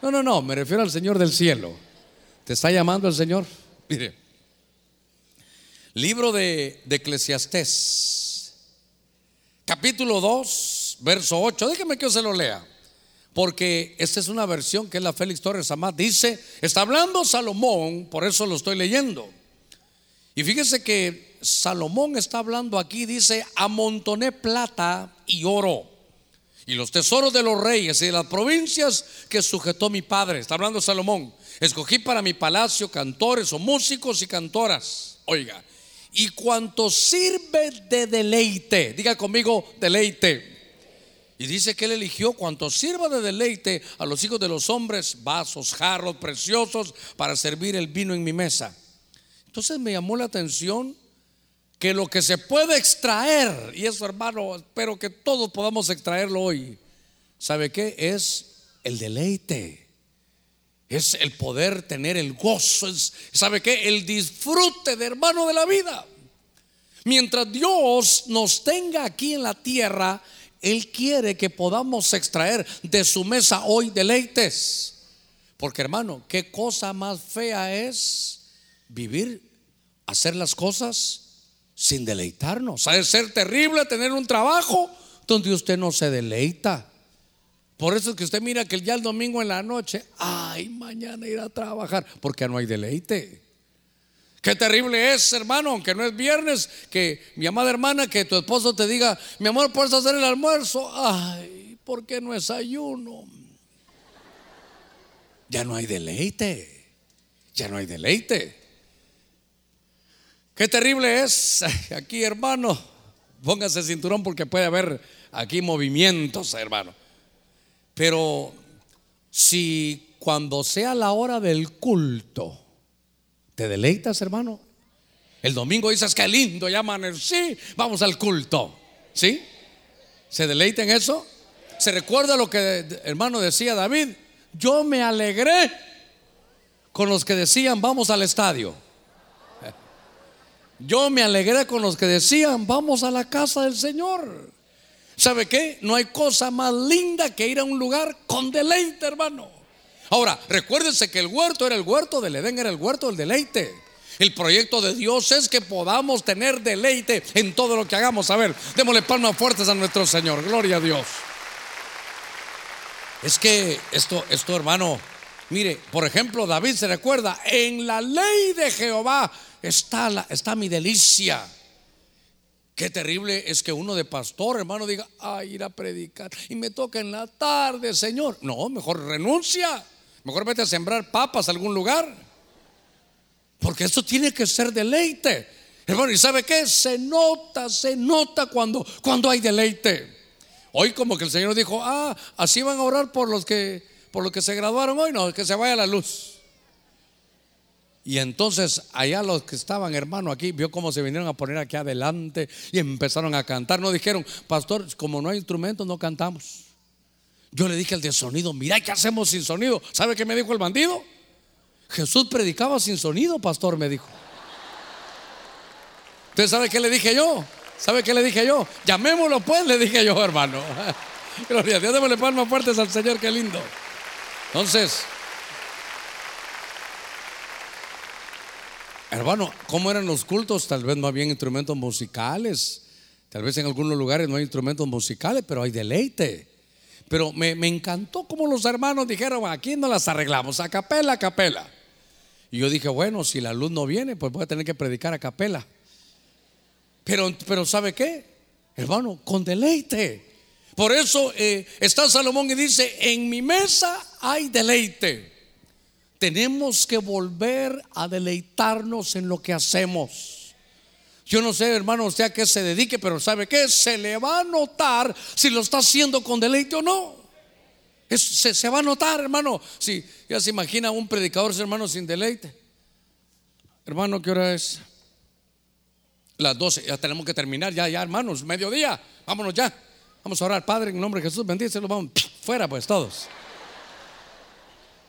S1: No, no, no, me refiero al Señor del cielo. ¿Te está llamando el Señor? <laughs> Mire, libro de, de Eclesiastés, capítulo 2, verso 8. Déjeme que yo se lo lea, porque esta es una versión que es la Félix Torres Amat. Dice, está hablando Salomón, por eso lo estoy leyendo. Y fíjese que Salomón está hablando aquí, dice, amontoné plata y oro y los tesoros de los reyes y de las provincias que sujetó mi padre. Está hablando Salomón. Escogí para mi palacio cantores o músicos y cantoras. Oiga, y cuanto sirve de deleite, diga conmigo deleite. Y dice que él eligió cuanto sirva de deleite a los hijos de los hombres, vasos, jarros preciosos para servir el vino en mi mesa. Entonces me llamó la atención que lo que se puede extraer, y eso hermano, espero que todos podamos extraerlo hoy, ¿sabe qué? Es el deleite, es el poder tener el gozo, es, ¿sabe qué? El disfrute de hermano de la vida. Mientras Dios nos tenga aquí en la tierra, Él quiere que podamos extraer de su mesa hoy deleites. Porque hermano, ¿qué cosa más fea es vivir, hacer las cosas sin deleitarnos. Ha de ser terrible tener un trabajo donde usted no se deleita. Por eso es que usted mira que ya el domingo en la noche, ay, mañana ir a trabajar, porque no hay deleite. Qué terrible es, hermano, aunque no es viernes, que mi amada hermana, que tu esposo te diga, mi amor, ¿puedes hacer el almuerzo? Ay, ¿por qué no es ayuno? Ya no hay deleite, ya no hay deleite. Qué terrible es <laughs> aquí, hermano. Póngase cinturón porque puede haber aquí movimientos, hermano. Pero si cuando sea la hora del culto, te deleitas, hermano. El domingo dices, qué lindo, ya sí, vamos al culto. ¿Sí? ¿Se deleita en eso? ¿Se recuerda lo que hermano decía David? Yo me alegré con los que decían, vamos al estadio. Yo me alegré con los que decían, vamos a la casa del Señor. ¿Sabe qué? No hay cosa más linda que ir a un lugar con deleite, hermano. Ahora, recuérdense que el huerto era el huerto del Edén, era el huerto del deleite. El proyecto de Dios es que podamos tener deleite en todo lo que hagamos. A ver, démosle palmas fuertes a nuestro Señor. Gloria a Dios. Es que esto, esto, hermano, mire, por ejemplo, David se recuerda, en la ley de Jehová está, la, está mi delicia. Qué terrible es que uno de pastor, hermano, diga, ay, ir a predicar y me toca en la tarde, Señor. No, mejor renuncia. Mejor vete a sembrar papas a algún lugar. Porque esto tiene que ser deleite. Hermano, ¿y sabe qué? Se nota, se nota cuando, cuando hay deleite. Hoy como que el Señor dijo, ah, así van a orar por los que, por los que se graduaron hoy, no, que se vaya la luz. Y entonces allá los que estaban, hermano, aquí, vio cómo se vinieron a poner aquí adelante y empezaron a cantar. No dijeron, pastor, como no hay instrumentos, no cantamos. Yo le dije al de sonido, mira, ¿qué hacemos sin sonido? ¿Sabe qué me dijo el bandido? Jesús predicaba sin sonido, pastor, me dijo. ¿Usted sabe qué le dije yo? ¿Sabe qué le dije yo? Llamémoslo pues, le dije yo, hermano. <laughs> Gloria a Dios, démosle palmas fuertes al Señor, qué lindo. Entonces, hermano, ¿cómo eran los cultos? Tal vez no había instrumentos musicales. Tal vez en algunos lugares no hay instrumentos musicales, pero hay deleite. Pero me, encantó como los hermanos dijeron, aquí no las arreglamos, a capela, a capela. Y yo dije, bueno, si la luz no viene, pues voy a tener que predicar a capela. Pero, pero ¿sabe qué? Hermano, con deleite. Por eso eh, está Salomón y dice, en mi mesa hay deleite. Tenemos que volver a deleitarnos en lo que hacemos. Yo no sé, hermano, usted a qué se dedique, pero ¿sabe qué? Se le va a notar si lo está haciendo con deleite o no. se, va a notar, hermano. Si ya se imagina un predicador, hermano, sin deleite. Hermano, ¿qué hora es? Las 12, ya tenemos que terminar, ya, ya, hermanos, mediodía. Vámonos ya. Vamos a orar, Padre, en nombre de Jesús, bendícelo, vamos fuera, pues todos.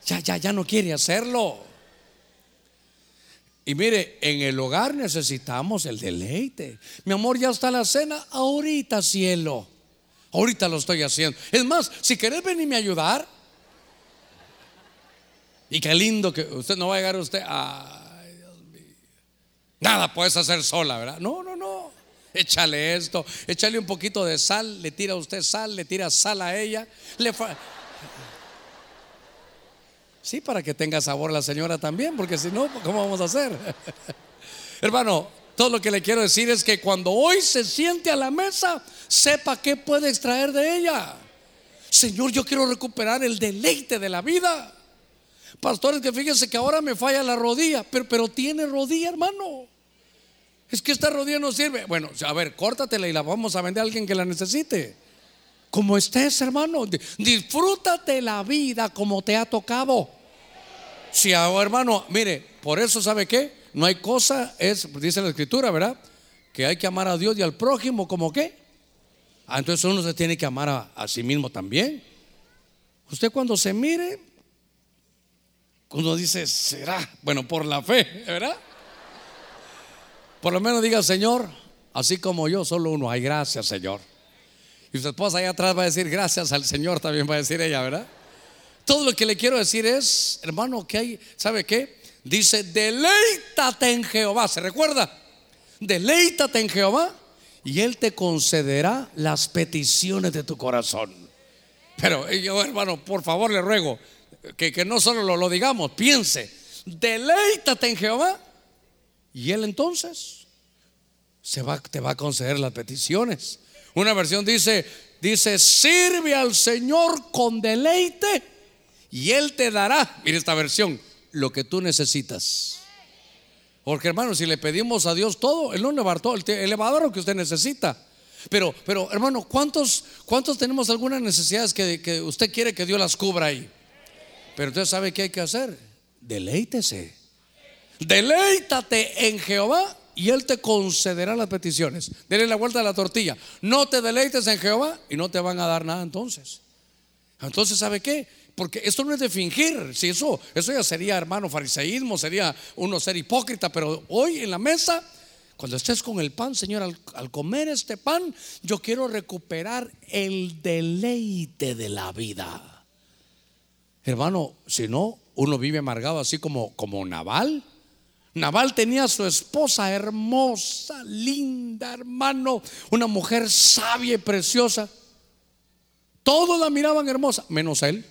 S1: Ya, ya, ya no quiere hacerlo. Y mire, en el hogar necesitamos el deleite. Mi amor, ya está la cena. Ahorita, cielo. Ahorita lo estoy haciendo. Es más, si querés venirme a ayudar. Y qué lindo que usted no va a llegar usted Ay, Dios mío. Nada puedes hacer sola, ¿verdad? No, no, no. Échale esto, échale un poquito de sal, le tira usted sal, le tira sal a ella. Le Sí, para que tenga sabor la señora también, porque si no, ¿cómo vamos a hacer? <laughs> Hermano, todo lo que le quiero decir es que cuando hoy se siente a la mesa, sepa qué puede extraer de ella. Señor, yo quiero recuperar el deleite de la vida. Pastores, que fíjense que ahora me falla la rodilla, pero, pero tiene rodilla, hermano. Es que esta rodilla no sirve. Bueno, a ver, córtatela y la vamos a vender a alguien que la necesite como estés, hermano. Disfrútate la vida como te ha tocado. Si hermano, mire, por eso sabe qué, no hay cosa, es, dice la escritura, ¿verdad? Que hay que amar a Dios y al prójimo como qué. Ah, entonces uno se tiene que amar a, a sí mismo también. Usted cuando se mire, uno dice, será, bueno, por la fe, ¿verdad? Por lo menos diga, Señor, así como yo, solo uno hay gracias, Señor. Y su esposa allá atrás va a decir gracias al Señor, también va a decir ella, ¿verdad? Todo lo que le quiero decir es, hermano, que hay, ¿sabe qué? Dice, deleítate en Jehová, ¿se recuerda? Deleítate en Jehová y Él te concederá las peticiones de tu corazón. Pero eh, yo, hermano, por favor le ruego que, que no solo lo, lo digamos, piense, deleítate en Jehová y Él entonces se va, te va a conceder las peticiones. Una versión dice, dice, sirve al Señor con deleite y Él te dará, mire esta versión, lo que tú necesitas. Porque hermano, si le pedimos a Dios todo, Él no le va todo, Él a dar lo que usted necesita. Pero, pero hermano, ¿cuántos, cuántos tenemos algunas necesidades que, que usted quiere que Dios las cubra ahí? Pero usted sabe qué hay que hacer. Deleítese. Deleítate en Jehová y Él te concederá las peticiones. Dele la vuelta a la tortilla. No te deleites en Jehová y no te van a dar nada entonces. Entonces, ¿sabe qué? Porque esto no es de fingir, si eso, eso ya sería, hermano, fariseísmo, sería uno ser hipócrita, pero hoy en la mesa, cuando estés con el pan, Señor, al, comer este pan, yo quiero recuperar el deleite de la vida. Hermano, si no, uno vive amargado así como, como Naval. Naval tenía a su esposa hermosa, linda, hermano, una mujer sabia y preciosa. Todos la miraban hermosa, menos él.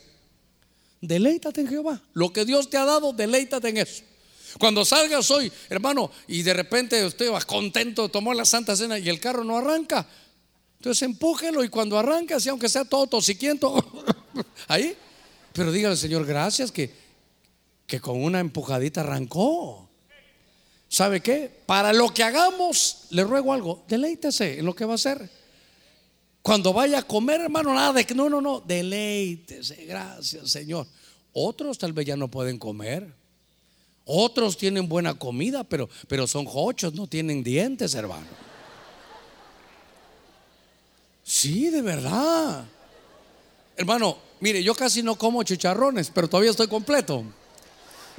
S1: Deleítate en Jehová. Lo que Dios te ha dado, deleítate en eso. Cuando salgas hoy, hermano, y de repente usted va contento, tomó la Santa Cena y el carro no arranca, entonces empújelo y cuando arranca, así aunque sea todo tosiquiento, <laughs> ahí, pero dígale, Señor, gracias que, que con una empujadita arrancó. ¿Sabe qué? Para lo que hagamos, le ruego algo, deleítese en lo que va a hacer. Cuando vaya a comer, hermano, nada de que no, no, no, deleítese, gracias, Señor. Otros tal vez ya no pueden comer. Otros tienen buena comida, pero, pero son jochos, no tienen dientes, hermano. Sí, de verdad. Hermano, mire, yo casi no como chicharrones, pero todavía estoy completo.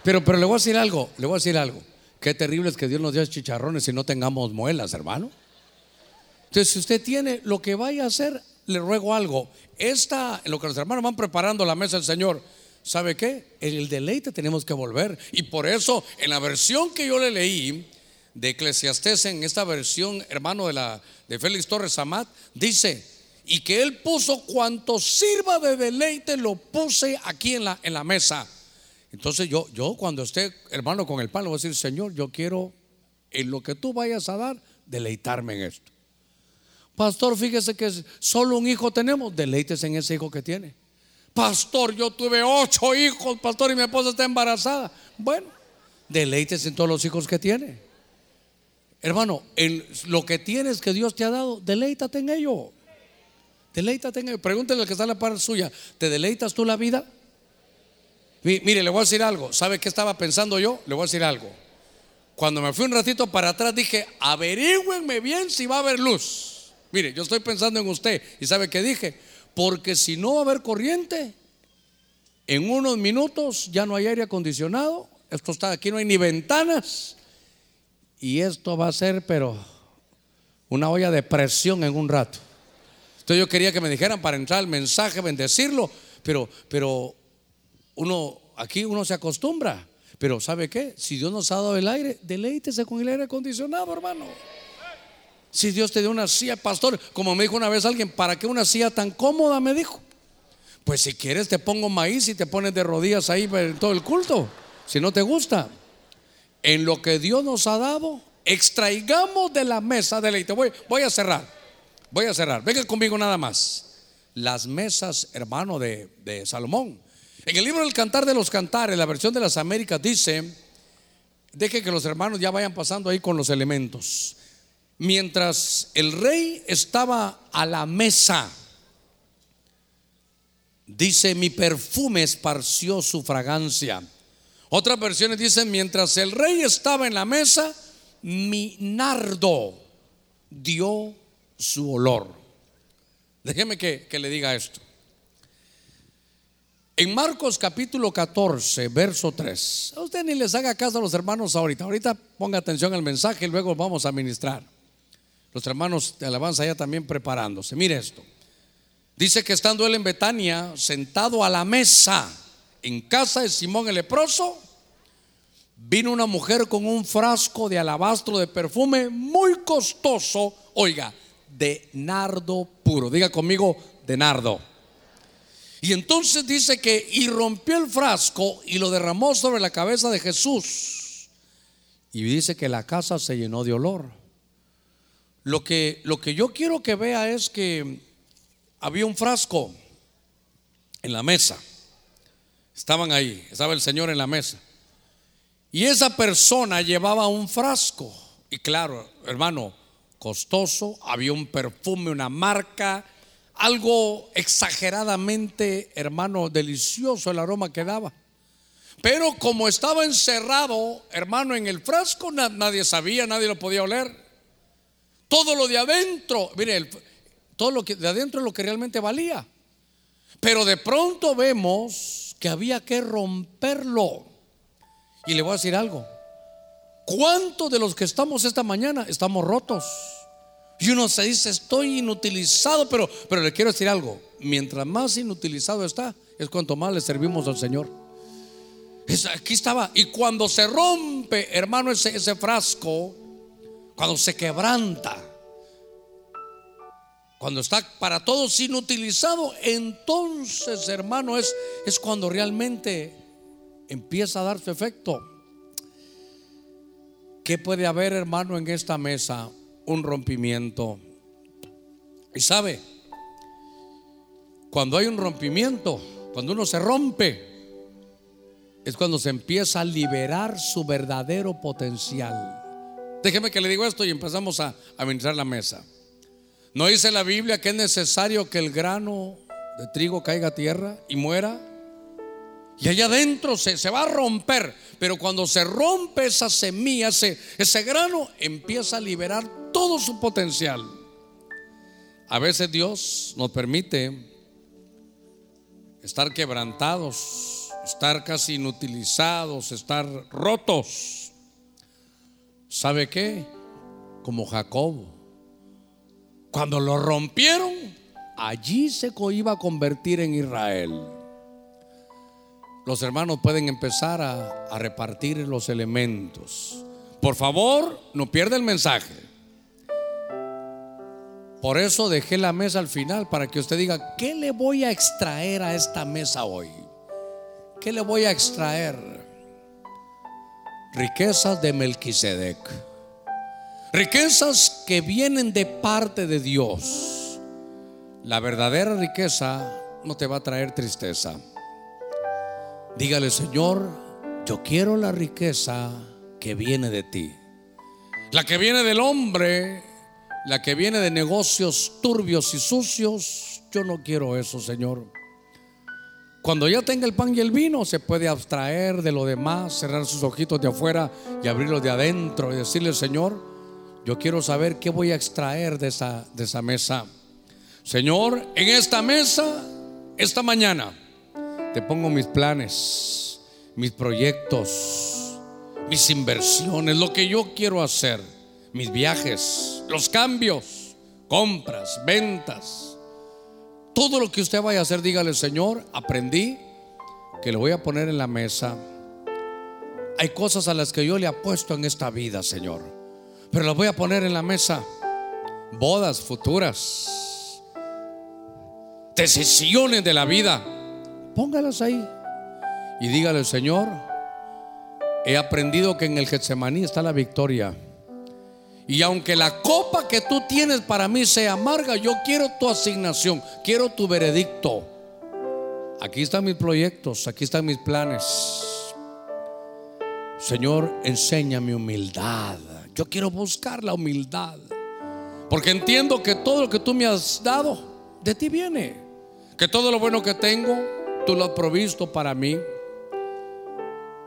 S1: Pero, pero le voy a decir algo, le voy a decir algo. Qué terrible es que Dios nos dé chicharrones y no tengamos muelas, hermano. Entonces, si usted tiene lo que vaya a hacer, le ruego algo. Esta, en lo que los hermanos van preparando la mesa del Señor, ¿sabe qué? En el deleite tenemos que volver. Y por eso, en la versión que yo le leí de Eclesiastés, en esta versión, hermano de la de Félix Torres Amat, dice, y que él puso cuanto sirva de deleite, lo puse aquí en la, en la mesa. Entonces yo, yo cuando esté, hermano, con el pan, le voy a decir, Señor, yo quiero en lo que tú vayas a dar, deleitarme en esto. Pastor, fíjese que solo un hijo tenemos, deleites en ese hijo que tiene. Pastor, yo tuve ocho hijos, pastor, y mi esposa está embarazada. Bueno, deleites en todos los hijos que tiene. Hermano, en lo que tienes que Dios te ha dado, deleítate en ello. Deleítate en ello. Pregúntele al que está en la parte suya, ¿te deleitas tú la vida? Mire, le voy a decir algo. ¿Sabe qué estaba pensando yo? Le voy a decir algo. Cuando me fui un ratito para atrás dije, averigüenme bien si va a haber luz. Mire, yo estoy pensando en usted y ¿sabe qué dije? Porque si no va a haber corriente, en unos minutos ya no hay aire acondicionado, esto está aquí no hay ni ventanas y esto va a ser pero una olla de presión en un rato. Entonces yo quería que me dijeran para entrar el mensaje, bendecirlo, pero pero uno aquí uno se acostumbra. Pero ¿sabe qué? Si Dios nos ha dado el aire, deleítese con el aire acondicionado, hermano. Si Dios te dio una silla, pastor, como me dijo una vez alguien, ¿para qué una silla tan cómoda? Me dijo. Pues si quieres te pongo maíz y te pones de rodillas ahí en todo el culto, si no te gusta. En lo que Dios nos ha dado, extraigamos de la mesa deleite. Voy, voy a cerrar, voy a cerrar. Venga conmigo nada más. Las mesas, hermano, de, de Salomón. En el libro del Cantar de los Cantares, la versión de las Américas dice, deje que los hermanos ya vayan pasando ahí con los elementos mientras el rey estaba a la mesa, dice, mi perfume esparció su fragancia. Otras versiones dicen, mientras el rey estaba en la mesa, mi nardo dio su olor. Déjeme que, que le diga esto. En Marcos capítulo 14, verso 3. A usted ni les haga caso a los hermanos ahorita. Ahorita ponga atención al mensaje y luego vamos a ministrar. Los hermanos de alabanza ya también preparándose. Mire esto. Dice que estando él en Betania, sentado a la mesa en casa de Simón el leproso, vino una mujer con un frasco de alabastro de perfume muy costoso, oiga, de nardo puro. Diga conmigo, de nardo. Y entonces dice que y rompió el frasco y lo derramó sobre la cabeza de Jesús. Y dice que la casa se llenó de olor. Lo que, lo que yo quiero que vea es que había un frasco en la mesa. Estaban ahí, estaba el Señor en la mesa. Y esa persona llevaba un frasco. Y claro, hermano, costoso, había un perfume, una marca, algo exageradamente, hermano, delicioso el aroma que daba. Pero como estaba encerrado, hermano, en el frasco, nadie sabía, nadie lo podía oler. Todo lo de adentro, mire, todo lo que de adentro es lo que realmente valía. Pero de pronto vemos que había que romperlo. Y le voy a decir algo. ¿Cuántos de los que estamos esta mañana estamos rotos? Y uno se dice, estoy inutilizado, pero, pero le quiero decir algo. Mientras más inutilizado está, es cuanto más le servimos al Señor. aquí estaba. Y cuando se rompe, hermano, ese frasco, cuando se quebranta, cuando está para todos inutilizado, entonces, hermano, es, es cuando realmente empieza a dar su efecto. ¿Qué puede haber, hermano, en esta mesa? Un rompimiento. Y sabe, cuando hay un rompimiento, cuando uno se rompe, es cuando se empieza a liberar su verdadero potencial. Déjeme que le digo esto y empezamos a administrar la mesa. ¿No dice la Biblia que es necesario que el grano de trigo caiga a tierra y muera? Y allá adentro se, se, va a romper. Pero cuando se rompe esa semilla, ese, ese grano, empieza a liberar todo su potencial. A veces Dios nos permite estar quebrantados, estar casi inutilizados, estar rotos. ¿Sabe qué? Como Jacob. Cuando lo rompieron, allí se iba a convertir en Israel. Los hermanos pueden empezar a, a repartir los elementos. Por favor, no pierda el mensaje. Por eso dejé la mesa al final para que usted diga, ¿qué le voy a extraer a esta mesa hoy? ¿Qué le voy a extraer? Riquezas de Melquisedec. Riquezas que vienen de parte de Dios. La verdadera riqueza no te va a traer tristeza. Dígale, Señor, yo quiero la riqueza que viene de ti. La que viene del hombre, la que viene de negocios turbios y sucios, yo no quiero eso, Señor. Cuando ya tenga el pan y el vino, se puede abstraer de lo demás, cerrar sus ojitos de afuera y abrirlos de adentro y decirle, Señor, yo quiero saber qué voy a extraer de esa, de esa mesa. Señor, en esta mesa, esta mañana, te pongo mis planes, mis proyectos, mis inversiones, lo que yo quiero hacer, mis viajes, los cambios, compras, ventas. Todo lo que usted vaya a hacer, dígale, Señor, aprendí que lo voy a poner en la mesa. Hay cosas a las que yo le apuesto en esta vida, Señor pero las voy a poner en la mesa. Bodas futuras, decisiones de la vida, póngalas ahí y dígale, Señor, he aprendido que en el Getsemaní está la victoria. Y aunque la copa que tú tienes para mí sea amarga, yo quiero tu asignación, quiero tu veredicto. Aquí están mis proyectos, aquí están mis planes. Señor, enséñame humildad. Yo quiero buscar la humildad. Porque entiendo que todo lo que tú me has dado, de ti viene. Que todo lo bueno que tengo, tú lo has provisto para mí.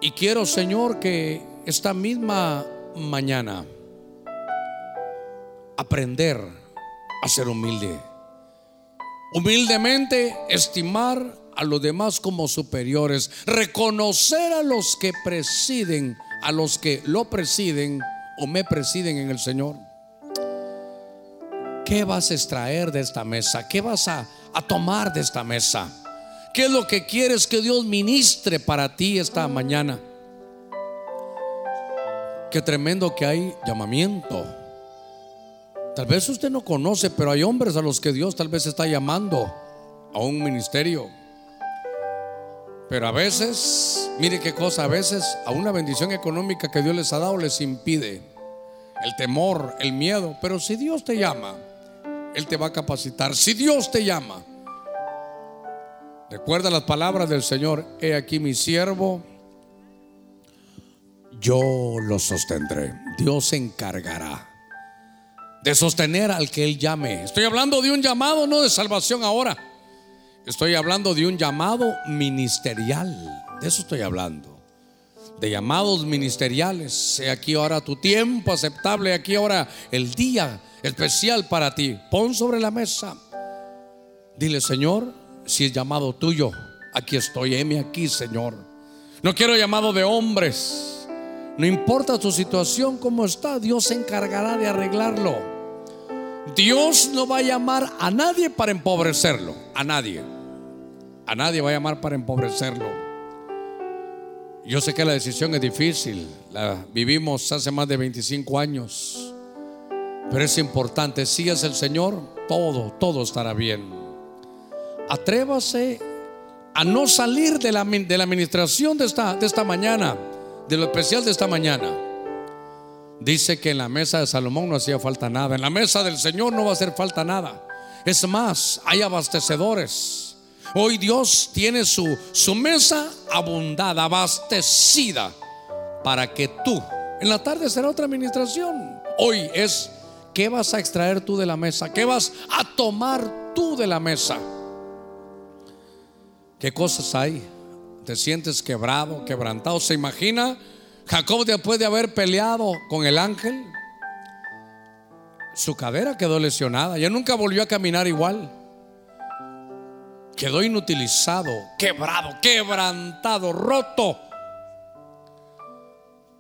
S1: Y quiero, Señor, que esta misma mañana aprender a ser humilde. Humildemente estimar a los demás como superiores. Reconocer a los que presiden, a los que lo presiden o me presiden en el Señor. ¿Qué vas a extraer de esta mesa? ¿Qué vas a, a tomar de esta mesa? ¿Qué es lo que quieres que Dios ministre para ti esta mañana? Qué tremendo que hay llamamiento. Tal vez usted no conoce, pero hay hombres a los que Dios tal vez está llamando a un ministerio. Pero a veces, mire qué cosa, a veces a una bendición económica que Dios les ha dado les impide el temor, el miedo. Pero si Dios te llama, Él te va a capacitar. Si Dios te llama, recuerda las palabras del Señor, he aquí mi siervo, yo lo sostendré. Dios se encargará de sostener al que Él llame. Estoy hablando de un llamado, no de salvación ahora. Estoy hablando de un llamado ministerial. De eso estoy hablando. De llamados ministeriales. He aquí ahora tu tiempo aceptable. Aquí ahora el día especial para ti. Pon sobre la mesa. Dile, Señor, si es llamado tuyo, aquí estoy, heme aquí, Señor. No quiero llamado de hombres. No importa tu situación, cómo está, Dios se encargará de arreglarlo. Dios no va a llamar a nadie para empobrecerlo, a nadie. A nadie va a llamar para empobrecerlo. Yo sé que la decisión es difícil, la vivimos hace más de 25 años, pero es importante, si es el Señor, todo, todo estará bien. Atrévase a no salir de la, de la administración de esta, de esta mañana, de lo especial de esta mañana. Dice que en la mesa de Salomón no hacía falta nada, en la mesa del Señor no va a hacer falta nada. Es más, hay abastecedores. Hoy Dios tiene su, su mesa abundada, abastecida, para que tú, en la tarde será otra administración. Hoy es, ¿qué vas a extraer tú de la mesa? ¿Qué vas a tomar tú de la mesa? ¿Qué cosas hay? ¿Te sientes quebrado, quebrantado? ¿Se imagina Jacob después de haber peleado con el ángel? Su cadera quedó lesionada, ya nunca volvió a caminar igual. Quedó inutilizado, quebrado, quebrantado, roto.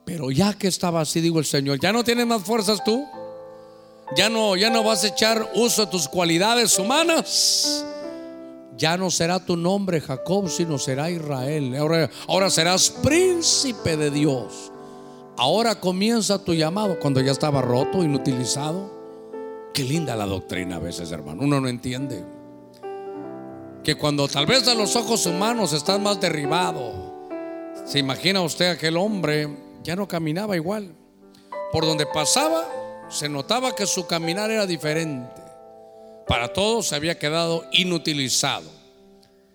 S1: Pero ya que estaba así, digo el Señor, ya no tienes más fuerzas tú. Ya no, ya no vas a echar uso de tus cualidades humanas. Ya no será tu nombre Jacob, sino será Israel. Ahora, ahora serás príncipe de Dios. Ahora comienza tu llamado cuando ya estaba roto, inutilizado. Qué linda la doctrina a veces, hermano. Uno no entiende. Que cuando tal vez a los ojos humanos estás más derribado, se imagina usted aquel hombre ya no caminaba igual. Por donde pasaba, se notaba que su caminar era diferente. Para todos se había quedado inutilizado.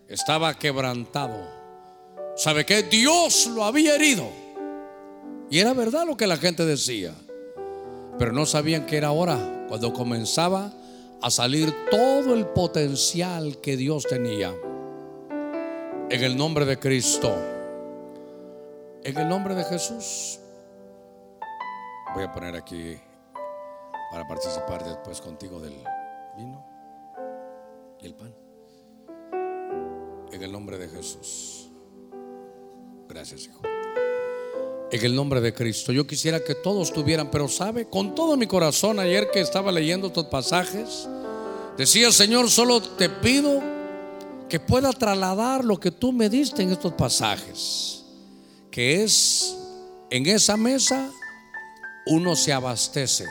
S1: Estaba quebrantado. ¿Sabe qué? Dios lo había herido. Y era verdad lo que la gente decía. Pero no sabían que era ahora cuando comenzaba a salir todo el potencial que Dios tenía. En el nombre de Cristo. En el nombre de Jesús. Voy a poner aquí para participar después contigo del el pan. En el nombre de Jesús. Gracias, hijo. En el nombre de Cristo. Yo quisiera que todos tuvieran, pero sabe, con todo mi corazón, ayer que estaba leyendo estos pasajes, decía, Señor, solo te pido que pueda trasladar lo que tú me diste en estos pasajes, que es en esa mesa uno se abastece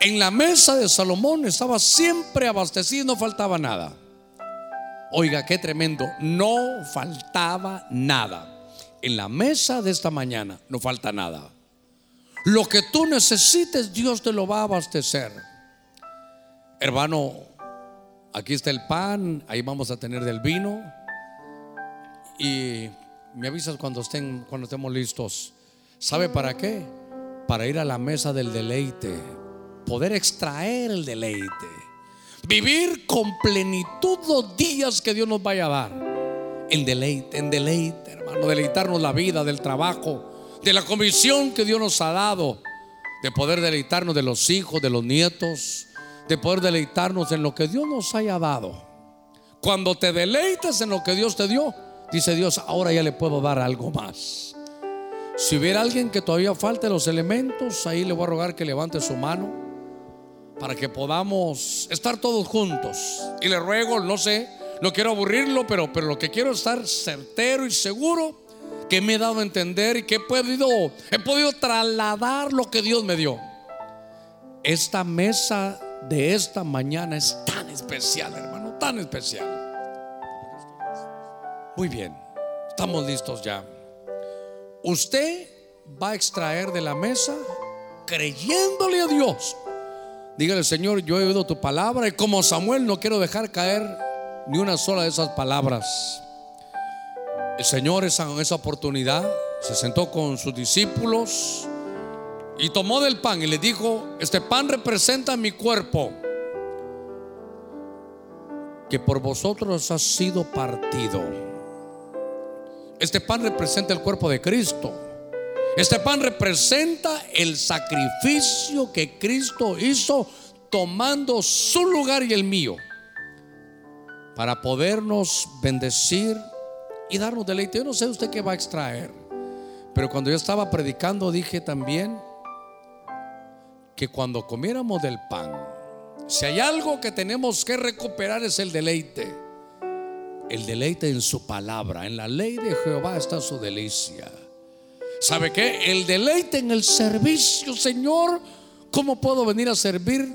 S1: en la mesa de Salomón estaba siempre abastecido, no faltaba nada. Oiga, qué tremendo, no faltaba nada. En la mesa de esta mañana no falta nada. Lo que tú necesites, Dios te lo va a abastecer. Hermano, aquí está el pan, ahí vamos a tener del vino. Y me avisas cuando estén, cuando estemos listos. ¿Sabe para qué? Para ir a la mesa del deleite poder extraer el deleite. Vivir con plenitud los días que Dios nos vaya a dar. En deleite, en deleite, hermano. Deleitarnos la vida, del trabajo, de la comisión que Dios nos ha dado. De poder deleitarnos de los hijos, de los nietos. De poder deleitarnos en lo que Dios nos haya dado. Cuando te deleitas en lo que Dios te dio, dice Dios, ahora ya le puedo dar algo más. Si hubiera alguien que todavía falte los elementos, ahí le voy a rogar que levante su mano para que podamos estar todos juntos. Y le ruego, no sé, no quiero aburrirlo, pero, pero lo que quiero es estar certero y seguro que me he dado a entender y que he podido, he podido trasladar lo que Dios me dio. Esta mesa de esta mañana es tan especial, hermano, tan especial. Muy bien, estamos listos ya. Usted va a extraer de la mesa creyéndole a Dios Dígale, Señor, yo he oído tu palabra y como Samuel no quiero dejar caer ni una sola de esas palabras. El Señor en esa oportunidad se sentó con sus discípulos y tomó del pan y le dijo, este pan representa mi cuerpo, que por vosotros ha sido partido. Este pan representa el cuerpo de Cristo. Este pan representa el sacrificio que Cristo hizo tomando su lugar y el mío. para podernos bendecir y darnos deleite. Yo no sé usted qué va a extraer, pero cuando yo estaba predicando dije también que cuando comiéramos del pan, si hay algo que tenemos que recuperar es el deleite. El deleite en su palabra. En la ley de Jehová está su delicia. ¿Sabe qué? El deleite en el servicio, Señor. ¿Cómo puedo venir a servir?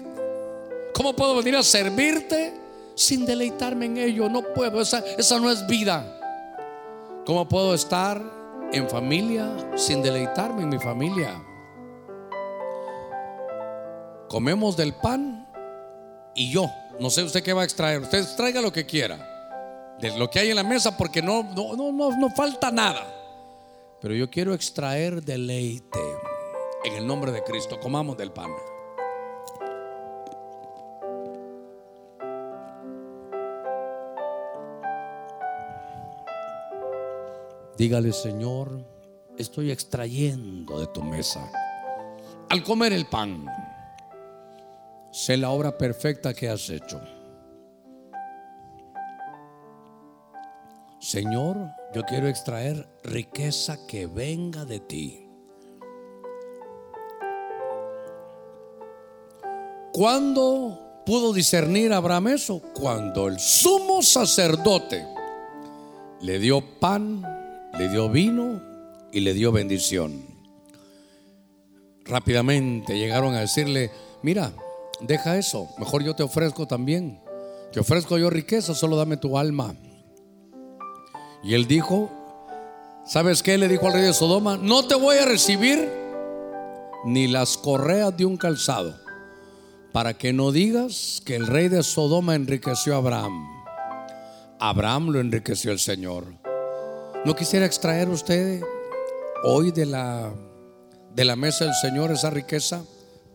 S1: ¿Cómo puedo venir a servirte sin deleitarme en ello? No puedo, esa, esa no es vida. ¿Cómo puedo estar en familia sin deleitarme en mi familia? Comemos del pan y yo, no sé usted qué va a extraer, usted traiga lo que quiera, de lo que hay en la mesa, porque no, no, no, no falta nada. Pero yo quiero extraer deleite en el nombre de Cristo. Comamos del pan. Dígale, Señor, estoy extrayendo de tu mesa. Al comer el pan, sé la obra perfecta que has hecho. Señor, yo quiero extraer riqueza que venga de ti. ¿Cuándo pudo discernir Abraham eso? Cuando el sumo sacerdote le dio pan, le dio vino y le dio bendición. Rápidamente llegaron a decirle, mira, deja eso, mejor yo te ofrezco también. Te ofrezco yo riqueza, solo dame tu alma. Y él dijo, ¿sabes qué? Le dijo al rey de Sodoma, no te voy a recibir ni las correas de un calzado, para que no digas que el rey de Sodoma enriqueció a Abraham. Abraham lo enriqueció el Señor. ¿No quisiera extraer usted hoy de la, de la mesa del Señor esa riqueza?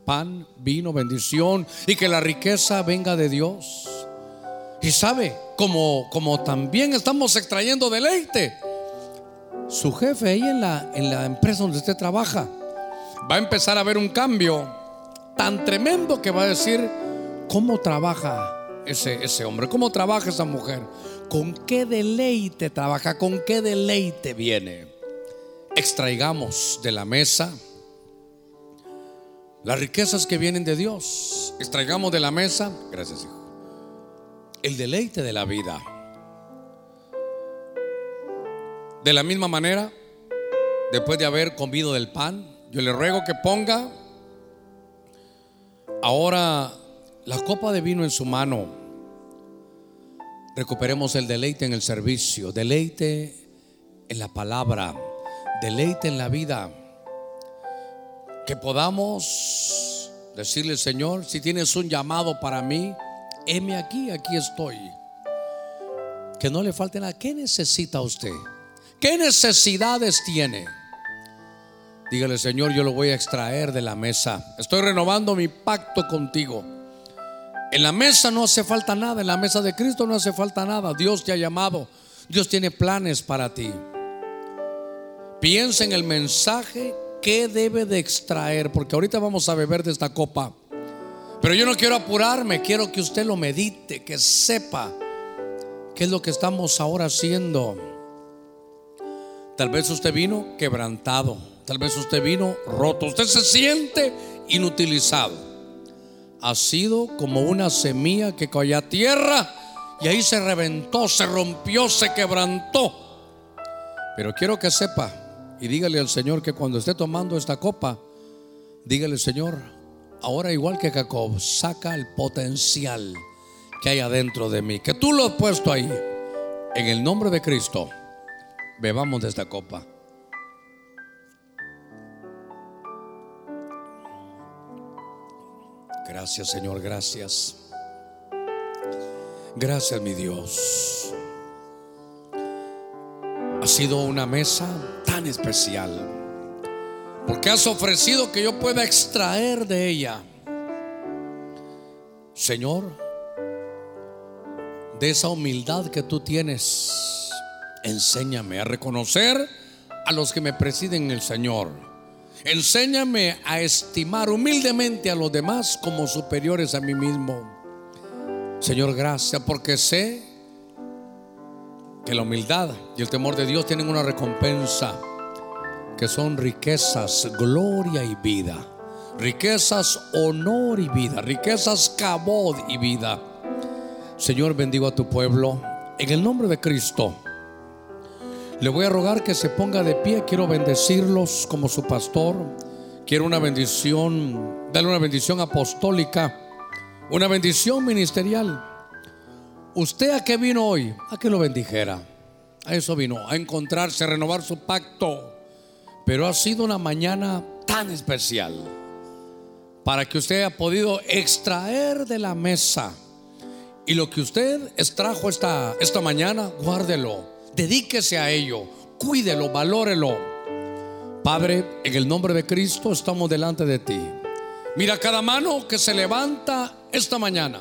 S1: Pan, vino, bendición y que la riqueza venga de Dios. Y sabe, como, también estamos extrayendo deleite, su jefe ahí en la, en la empresa donde usted trabaja va a empezar a ver un cambio tan tremendo que va a decir, ¿cómo trabaja ese, ese hombre? ¿Cómo trabaja esa mujer? ¿Con qué deleite trabaja? ¿Con qué deleite viene? Extraigamos de la mesa las riquezas que vienen de Dios. Extraigamos de la mesa, gracias hijo el deleite de la vida. De la misma manera, después de haber comido del pan, yo le ruego que ponga ahora la copa de vino en su mano. Recuperemos el deleite en el servicio, deleite en la palabra, deleite en la vida. Que podamos decirle, Señor, si tienes un llamado para mí, heme aquí, aquí estoy. Que no le falte nada. ¿Qué necesita usted? ¿Qué necesidades tiene? Dígale, Señor, yo lo voy a extraer de la mesa. Estoy renovando mi pacto contigo. En la mesa no hace falta nada. En la mesa de Cristo no hace falta nada. Dios te ha llamado. Dios tiene planes para ti. Piensa en el mensaje que debe de extraer. Porque ahorita vamos a beber de esta copa. Pero yo no quiero apurarme, quiero que usted lo medite, que sepa qué es lo que estamos ahora haciendo. Tal vez usted vino quebrantado, tal vez usted vino roto, usted se siente inutilizado. Ha sido como una semilla que cayó a tierra y ahí se reventó, se rompió, se quebrantó. Pero quiero que sepa y dígale al Señor que cuando esté tomando esta copa, dígale, Señor, ahora igual que Jacob, saca el potencial que hay adentro de mí, que tú lo has puesto ahí. En el nombre de Cristo, bebamos de esta copa. Gracias Señor, gracias. Gracias mi Dios. Ha sido una mesa tan especial porque has ofrecido que yo pueda extraer de ella. Señor, de esa humildad que tú tienes, enséñame a reconocer a los que me presiden el Señor. Enséñame a estimar humildemente a los demás como superiores a mí mismo. Señor, gracias porque sé que la humildad y el temor de Dios tienen una recompensa, que son riquezas, gloria y vida. Riquezas, honor y vida. Riquezas, cabod y vida. Señor, bendigo a tu pueblo. En el nombre de Cristo. Le voy a rogar que se ponga de pie. Quiero bendecirlos como su pastor. Quiero una bendición, darle una bendición apostólica, una bendición ministerial. ¿Usted a qué vino hoy? A que lo bendijera. A eso vino, a encontrarse, a renovar su pacto. Pero ha sido una mañana tan especial para que usted haya podido extraer de la mesa. Y lo que usted extrajo esta, esta mañana, guárdelo, dedíquese a ello, cuídelo, valórelo. Padre, en el nombre de Cristo estamos delante de ti. Mira cada mano que se levanta esta mañana.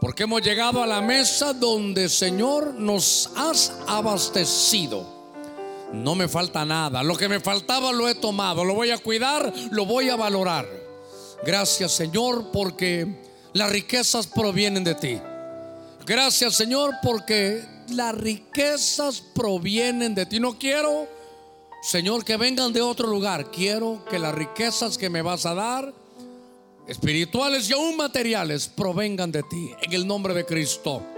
S1: Porque hemos llegado a la mesa donde, Señor, nos has abastecido. No me falta nada. Lo que me faltaba lo he tomado. Lo voy a cuidar, lo voy a valorar. Gracias, Señor, porque las riquezas provienen de ti. Gracias, Señor, porque las riquezas provienen de ti. No quiero, Señor, que vengan de otro lugar. Quiero que las riquezas que me vas a dar espirituales y aún materiales provengan de ti, en el nombre de Cristo.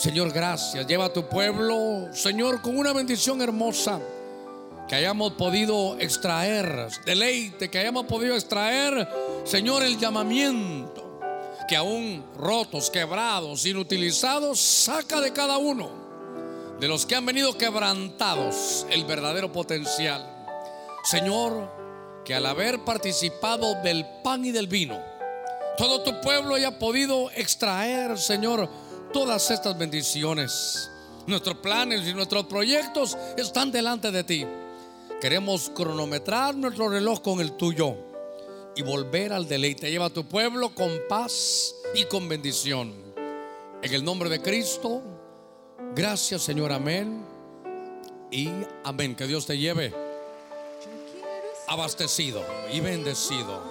S1: Señor, gracias. Lleva a tu pueblo, Señor, con una bendición hermosa. Que hayamos podido extraer deleite, que hayamos podido extraer, Señor, el llamamiento. Que aún rotos, quebrados, inutilizados, saca de cada uno. De los que han venido quebrantados el verdadero potencial. Señor, que al haber participado del pan y del vino, todo tu pueblo haya podido extraer, Señor, todas estas bendiciones. Nuestros planes y nuestros proyectos están delante de ti. Queremos cronometrar nuestro reloj con el tuyo y volver al deleite. Lleva a tu pueblo con paz y con bendición. En el nombre de Cristo, gracias Señor, amén. Y amén. Que Dios te lleve abastecido y bendecido.